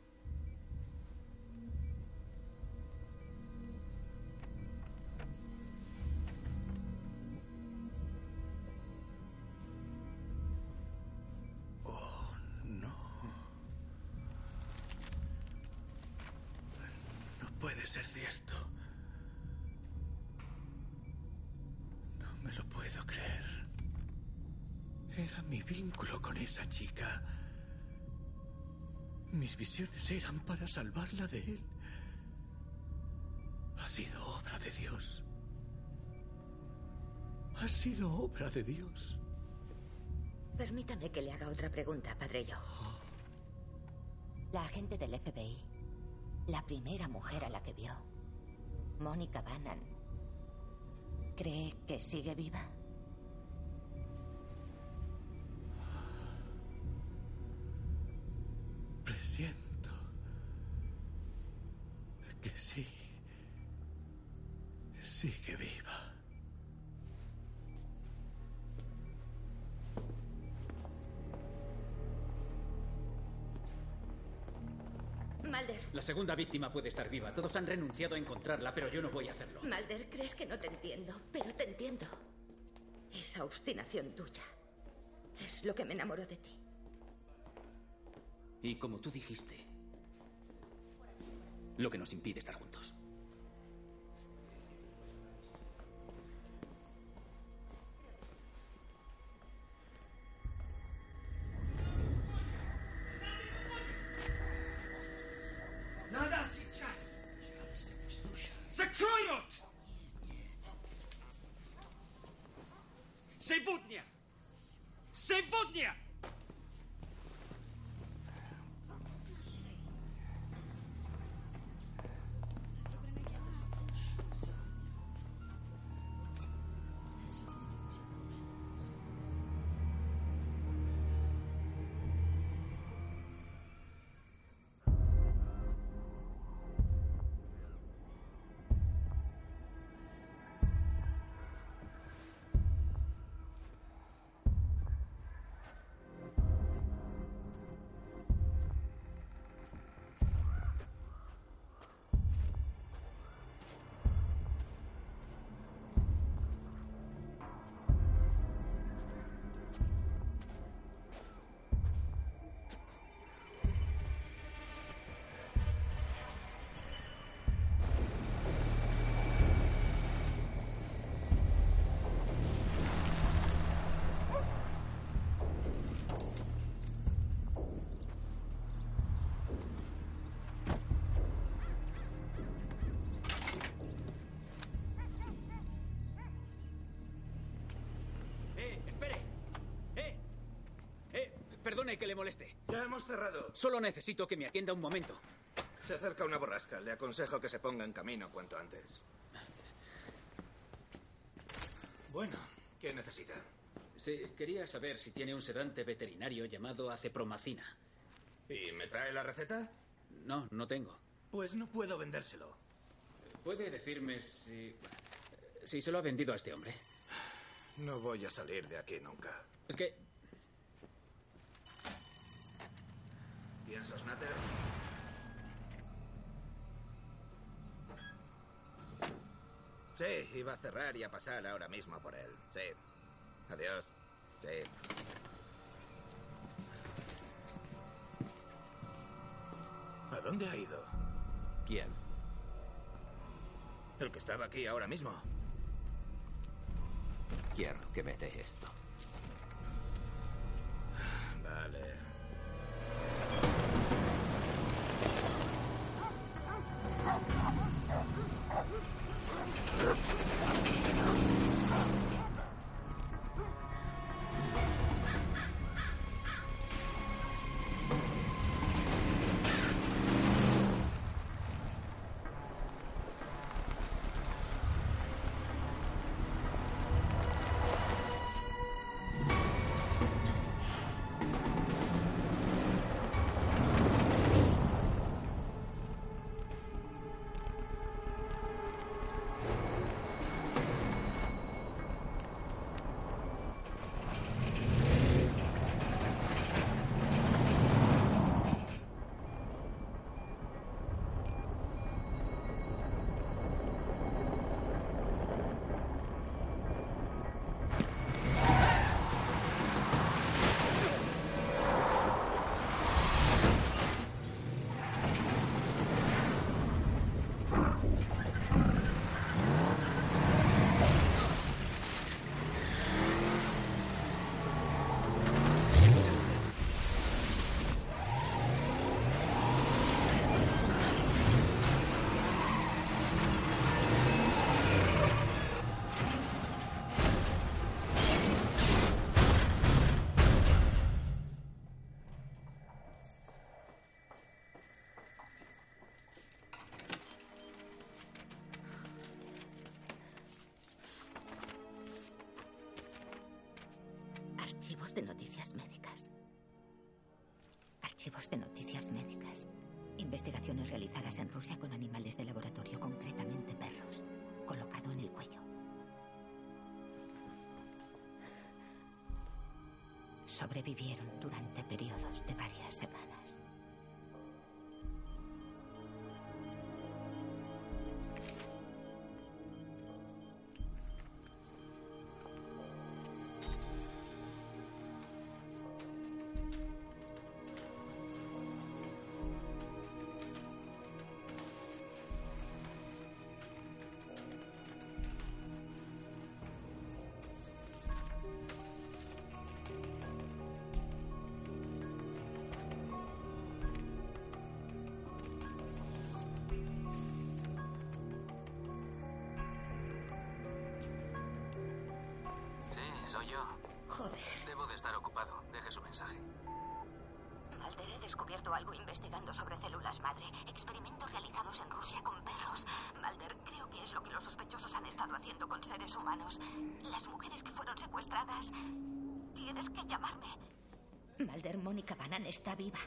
salvarla de él ha sido obra de Dios. Ha sido obra de Dios. Permítame que le haga otra pregunta, padre yo. La agente del FBI, la primera mujer a la que vio, Mónica Bannan, ¿cree que sigue viva? Presiento sí. Sí que viva. Malder. La segunda víctima puede estar viva. Todos han renunciado a encontrarla, pero yo no voy a hacerlo. Malder, crees que no te entiendo, pero te entiendo. Esa obstinación tuya es lo que me enamoró de ti. Y como tú dijiste, lo que nos impide estar juntos. Perdone que le moleste. Ya hemos cerrado. Solo necesito que me atienda un momento. Se acerca una borrasca. Le aconsejo que se ponga en camino cuanto antes. Bueno, ¿qué necesita? Sí, quería saber si tiene un sedante veterinario llamado acepromacina. ¿Y me trae la receta? No, no tengo. Pues no puedo vendérselo. ¿Puede decirme si... si se lo ha vendido a este hombre? No voy a salir de aquí nunca. Es que... ¿Piensas, Natter? Sí, iba a cerrar y a pasar ahora mismo por él. Sí. Adiós. Sí. ¿A dónde ha ido? ¿Quién? El que estaba aquí ahora mismo. Quiero que me dé esto. Vale. De noticias médicas. Investigaciones realizadas en Rusia con animales de laboratorio, concretamente perros. Colocado en el cuello. Sobrevivieron durante periodos de varias semanas. ¿Soy yo? Joder. Debo de estar ocupado. Deje su mensaje. Malder, he descubierto algo investigando sobre células madre. Experimentos realizados en Rusia con perros. Malder, creo que es lo que los sospechosos han estado haciendo con seres humanos. Las mujeres que fueron secuestradas. Tienes que llamarme. Malder, Mónica Banan está viva.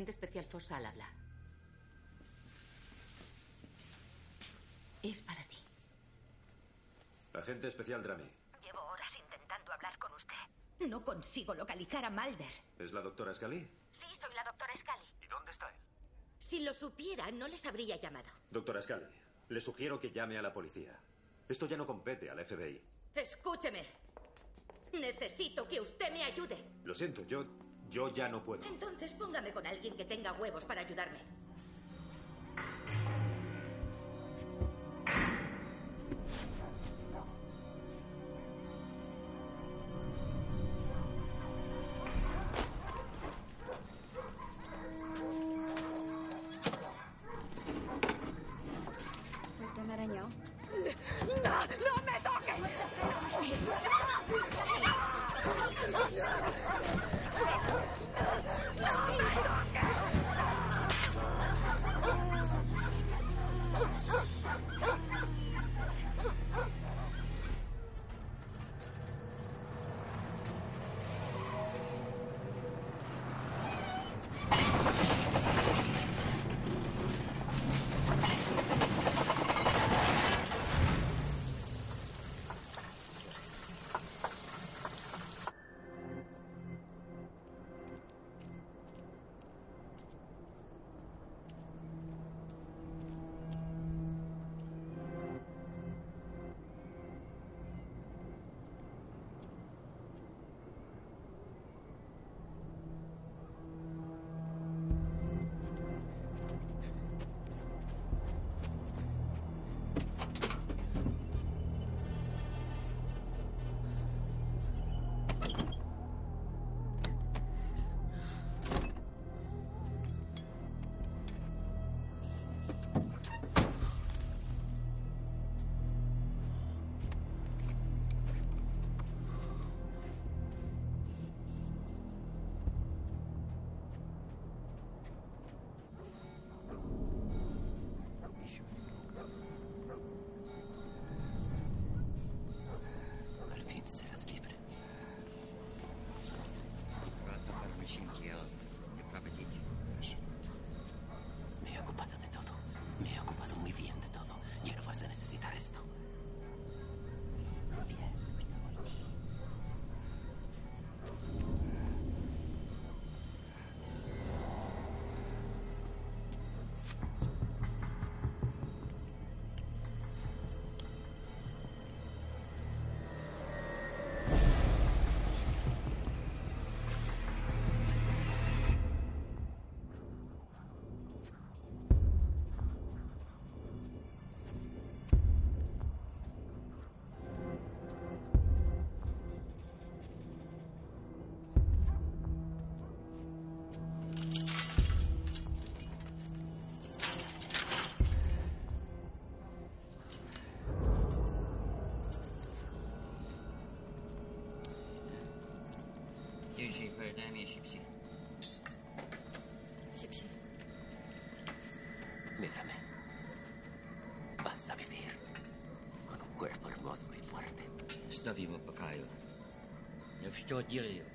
Agente especial Fossa al habla. Es para ti. Agente especial Drami. Llevo horas intentando hablar con usted. No consigo localizar a Malder. ¿Es la doctora Scully? Sí, soy la doctora Scully. ¿Y dónde está él? Si lo supiera, no les habría llamado. Doctora Scully, le sugiero que llame a la policía. Esto ya no compete al FBI. Escúcheme. Necesito que usted me ayude. Lo siento, yo. Yo ya no puedo. Entonces póngame con alguien que tenga huevos para ayudarme. Dici per te amici, sì. Sí, sí. Mírame. Vas a vivir con un cuerpo hermoso y fuerte. Sto vivo, Pakayo. Я все делаю.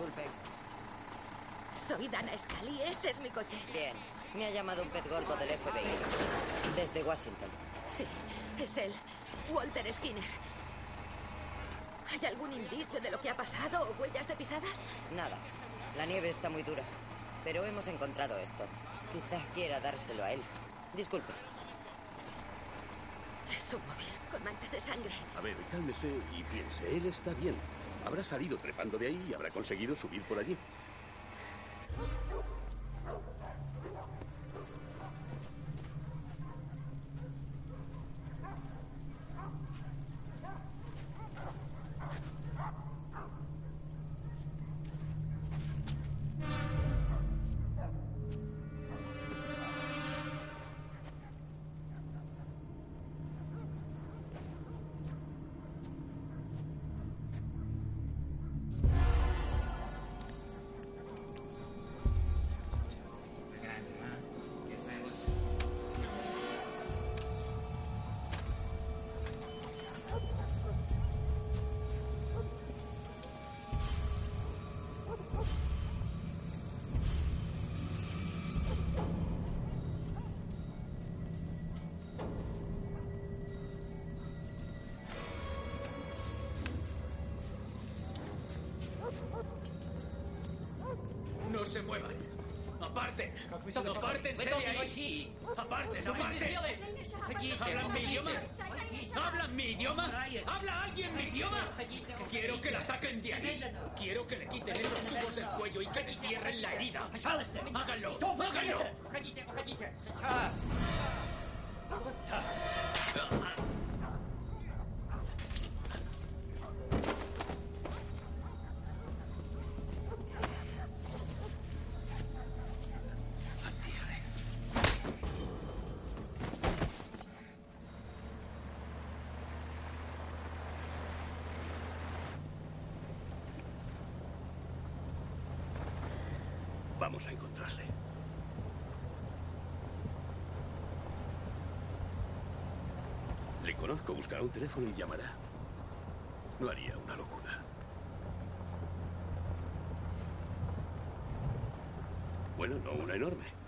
Disculpe. Soy Dana Scully, ese es mi coche. Bien. Me ha llamado un pez gordo del FBI. Desde Washington. Sí, es él. Walter Skinner. ¿Hay algún indicio de lo que ha pasado o huellas de pisadas? Nada. La nieve está muy dura. Pero hemos encontrado esto. Quizás quiera dárselo a él. Disculpe. Es un móvil con manchas de sangre. A ver, cálmese y piense. Él está bien. Habrá salido trepando de ahí y habrá conseguido subir por allí. Ahí. Aparten, aparten. ¿Hablan mi idioma? ¿Hablan mi idioma? ¿Habla alguien mi idioma? Quiero que la saquen de ahí. Quiero que le quiten esos tubos del cuello y que le cierren la herida. Háganlo. Háganlo. Un teléfono y llamará. No haría una locura. Bueno, no una enorme.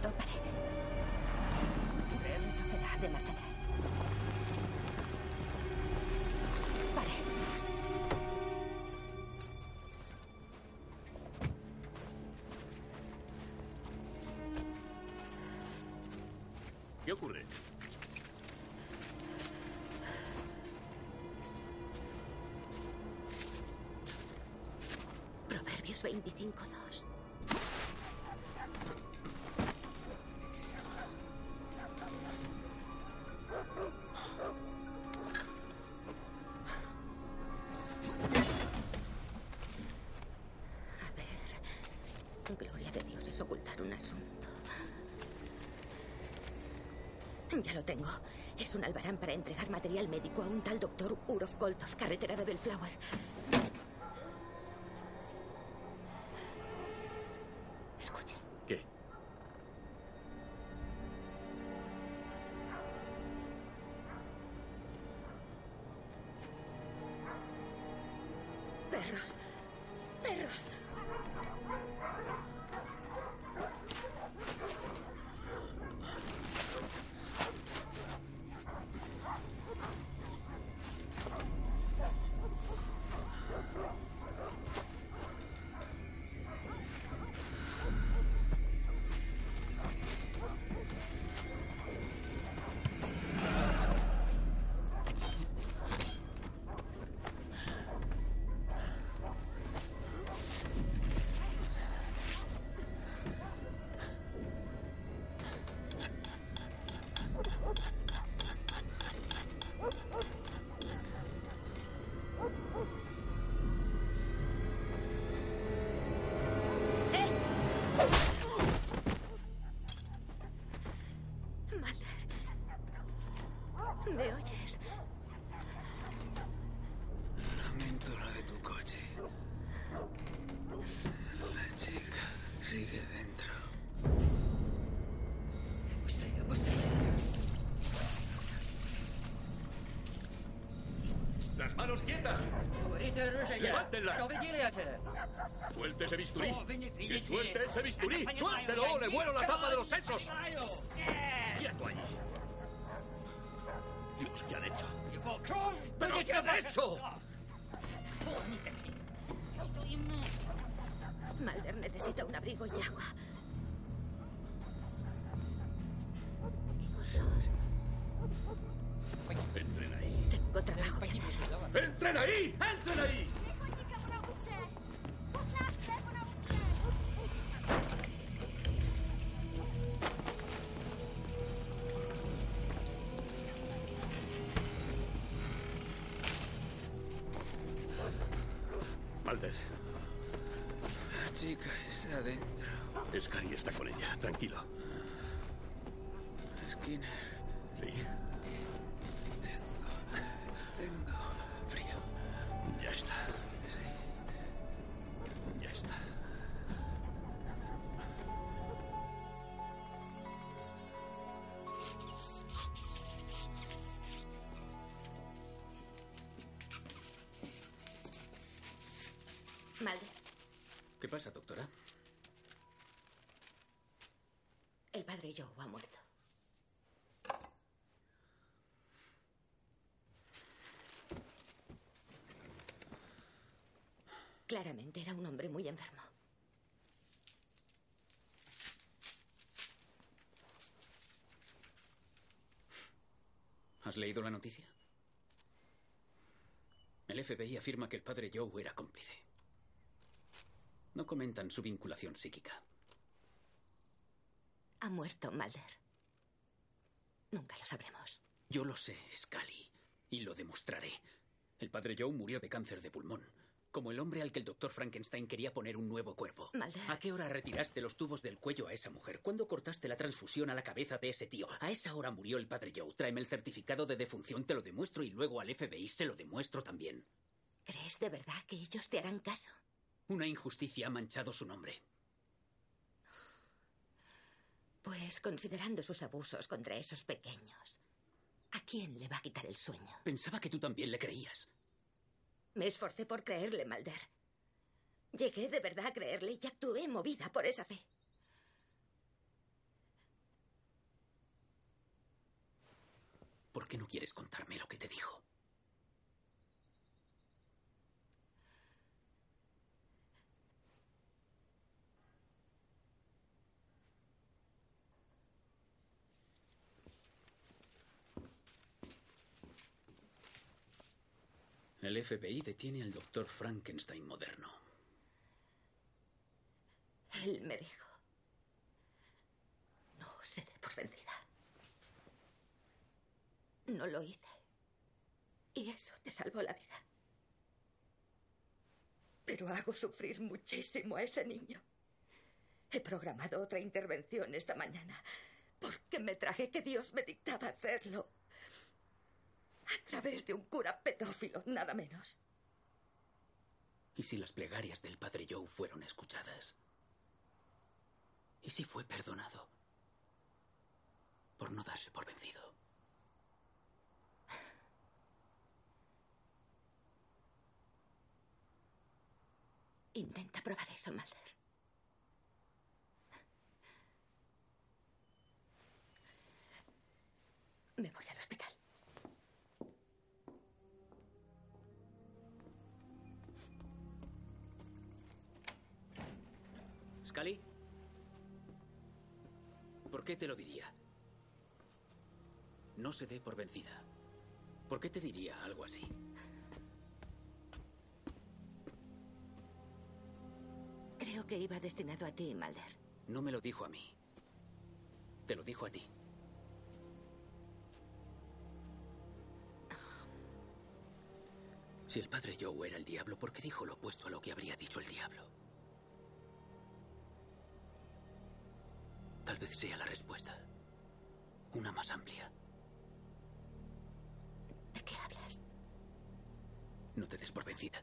Momento, pare. Re- Retroceda, de marcha atrás. Pare. ¿Qué ocurre? Proverbios 25.2. tengo. Es un albarán para entregar material médico a un tal doctor Urov Koltov, carretera de Bellflower. ¡Levántenlas! ¡Suelte ese bisturí! ¡Que suelte ese bisturí! ¡Suéltelo! ¡Le vuelo la tapa de los sesos! ¡Entren ahí! ¡Entren ahí! Malder, La chica está dentro. Scully está con ella. Tranquilo. Sí. Leído la noticia? El FBI afirma que el padre Joe era cómplice. No comentan su vinculación psíquica. Ha muerto Mulder. Nunca lo sabremos. Yo lo sé, Scully, y lo demostraré. El padre Joe murió de cáncer de pulmón, como el hombre al que el doctor Frankenstein quería poner un nuevo cuerpo. Mulder. ¿A qué hora retiraste los tubos del cuello a esa mujer? ¿Cuándo cortaste la transfusión a la cabeza de ese tío? A esa hora murió el padre Joe. Tráeme el certificado de defunción, te lo demuestro y luego al FBI se lo demuestro también. ¿Crees de verdad que ellos te harán caso? Una injusticia ha manchado su nombre. Pues considerando sus abusos contra esos pequeños, ¿a quién le va a quitar el sueño? Pensaba que tú también le creías. Me esforcé por creerle, Mulder. Llegué de verdad a creerle y actué movida por esa fe. ¿Por qué no quieres contarme lo que te dijo? El FBI detiene al doctor Frankenstein moderno. Él me dijo, no se dé por vencida. No lo hice. Y eso te salvó la vida. Pero hago sufrir muchísimo a ese niño. He programado otra intervención esta mañana. Porque me traje que Dios me dictaba hacerlo. A través de un cura pedófilo, nada menos. ¿Y si las plegarias del padre Joe fueron escuchadas? ¿Y si fue perdonado? Por no darse por vencido. Intenta probar eso, Mulder. Me voy qué te lo diría? No se dé por vencida. ¿Por qué te diría algo así? Creo que iba destinado a ti, Mulder. No me lo dijo a mí. Te lo dijo a ti. Si el padre Joe era el diablo, ¿por qué dijo lo opuesto a lo que habría dicho el diablo? Tal vez sea la respuesta. Una más amplia. ¿De qué hablas? No te des por vencida.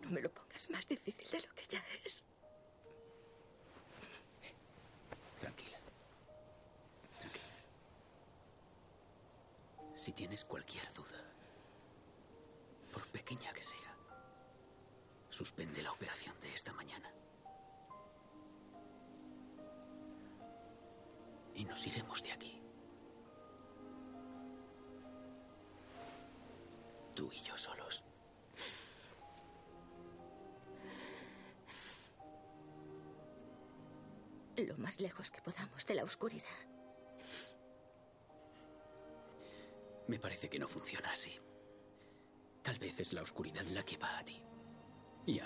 No me lo pongas más difícil de lo que ya es. Tranquila. Tranquila. Si tienes cualquier duda, suspende la operación de esta mañana. Y nos iremos de aquí. Tú y yo solos. Lo más lejos que podamos de la oscuridad. Me parece que no funciona así. Tal vez es la oscuridad la que va a ti. Y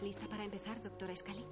¿Lista para empezar, doctora Scully?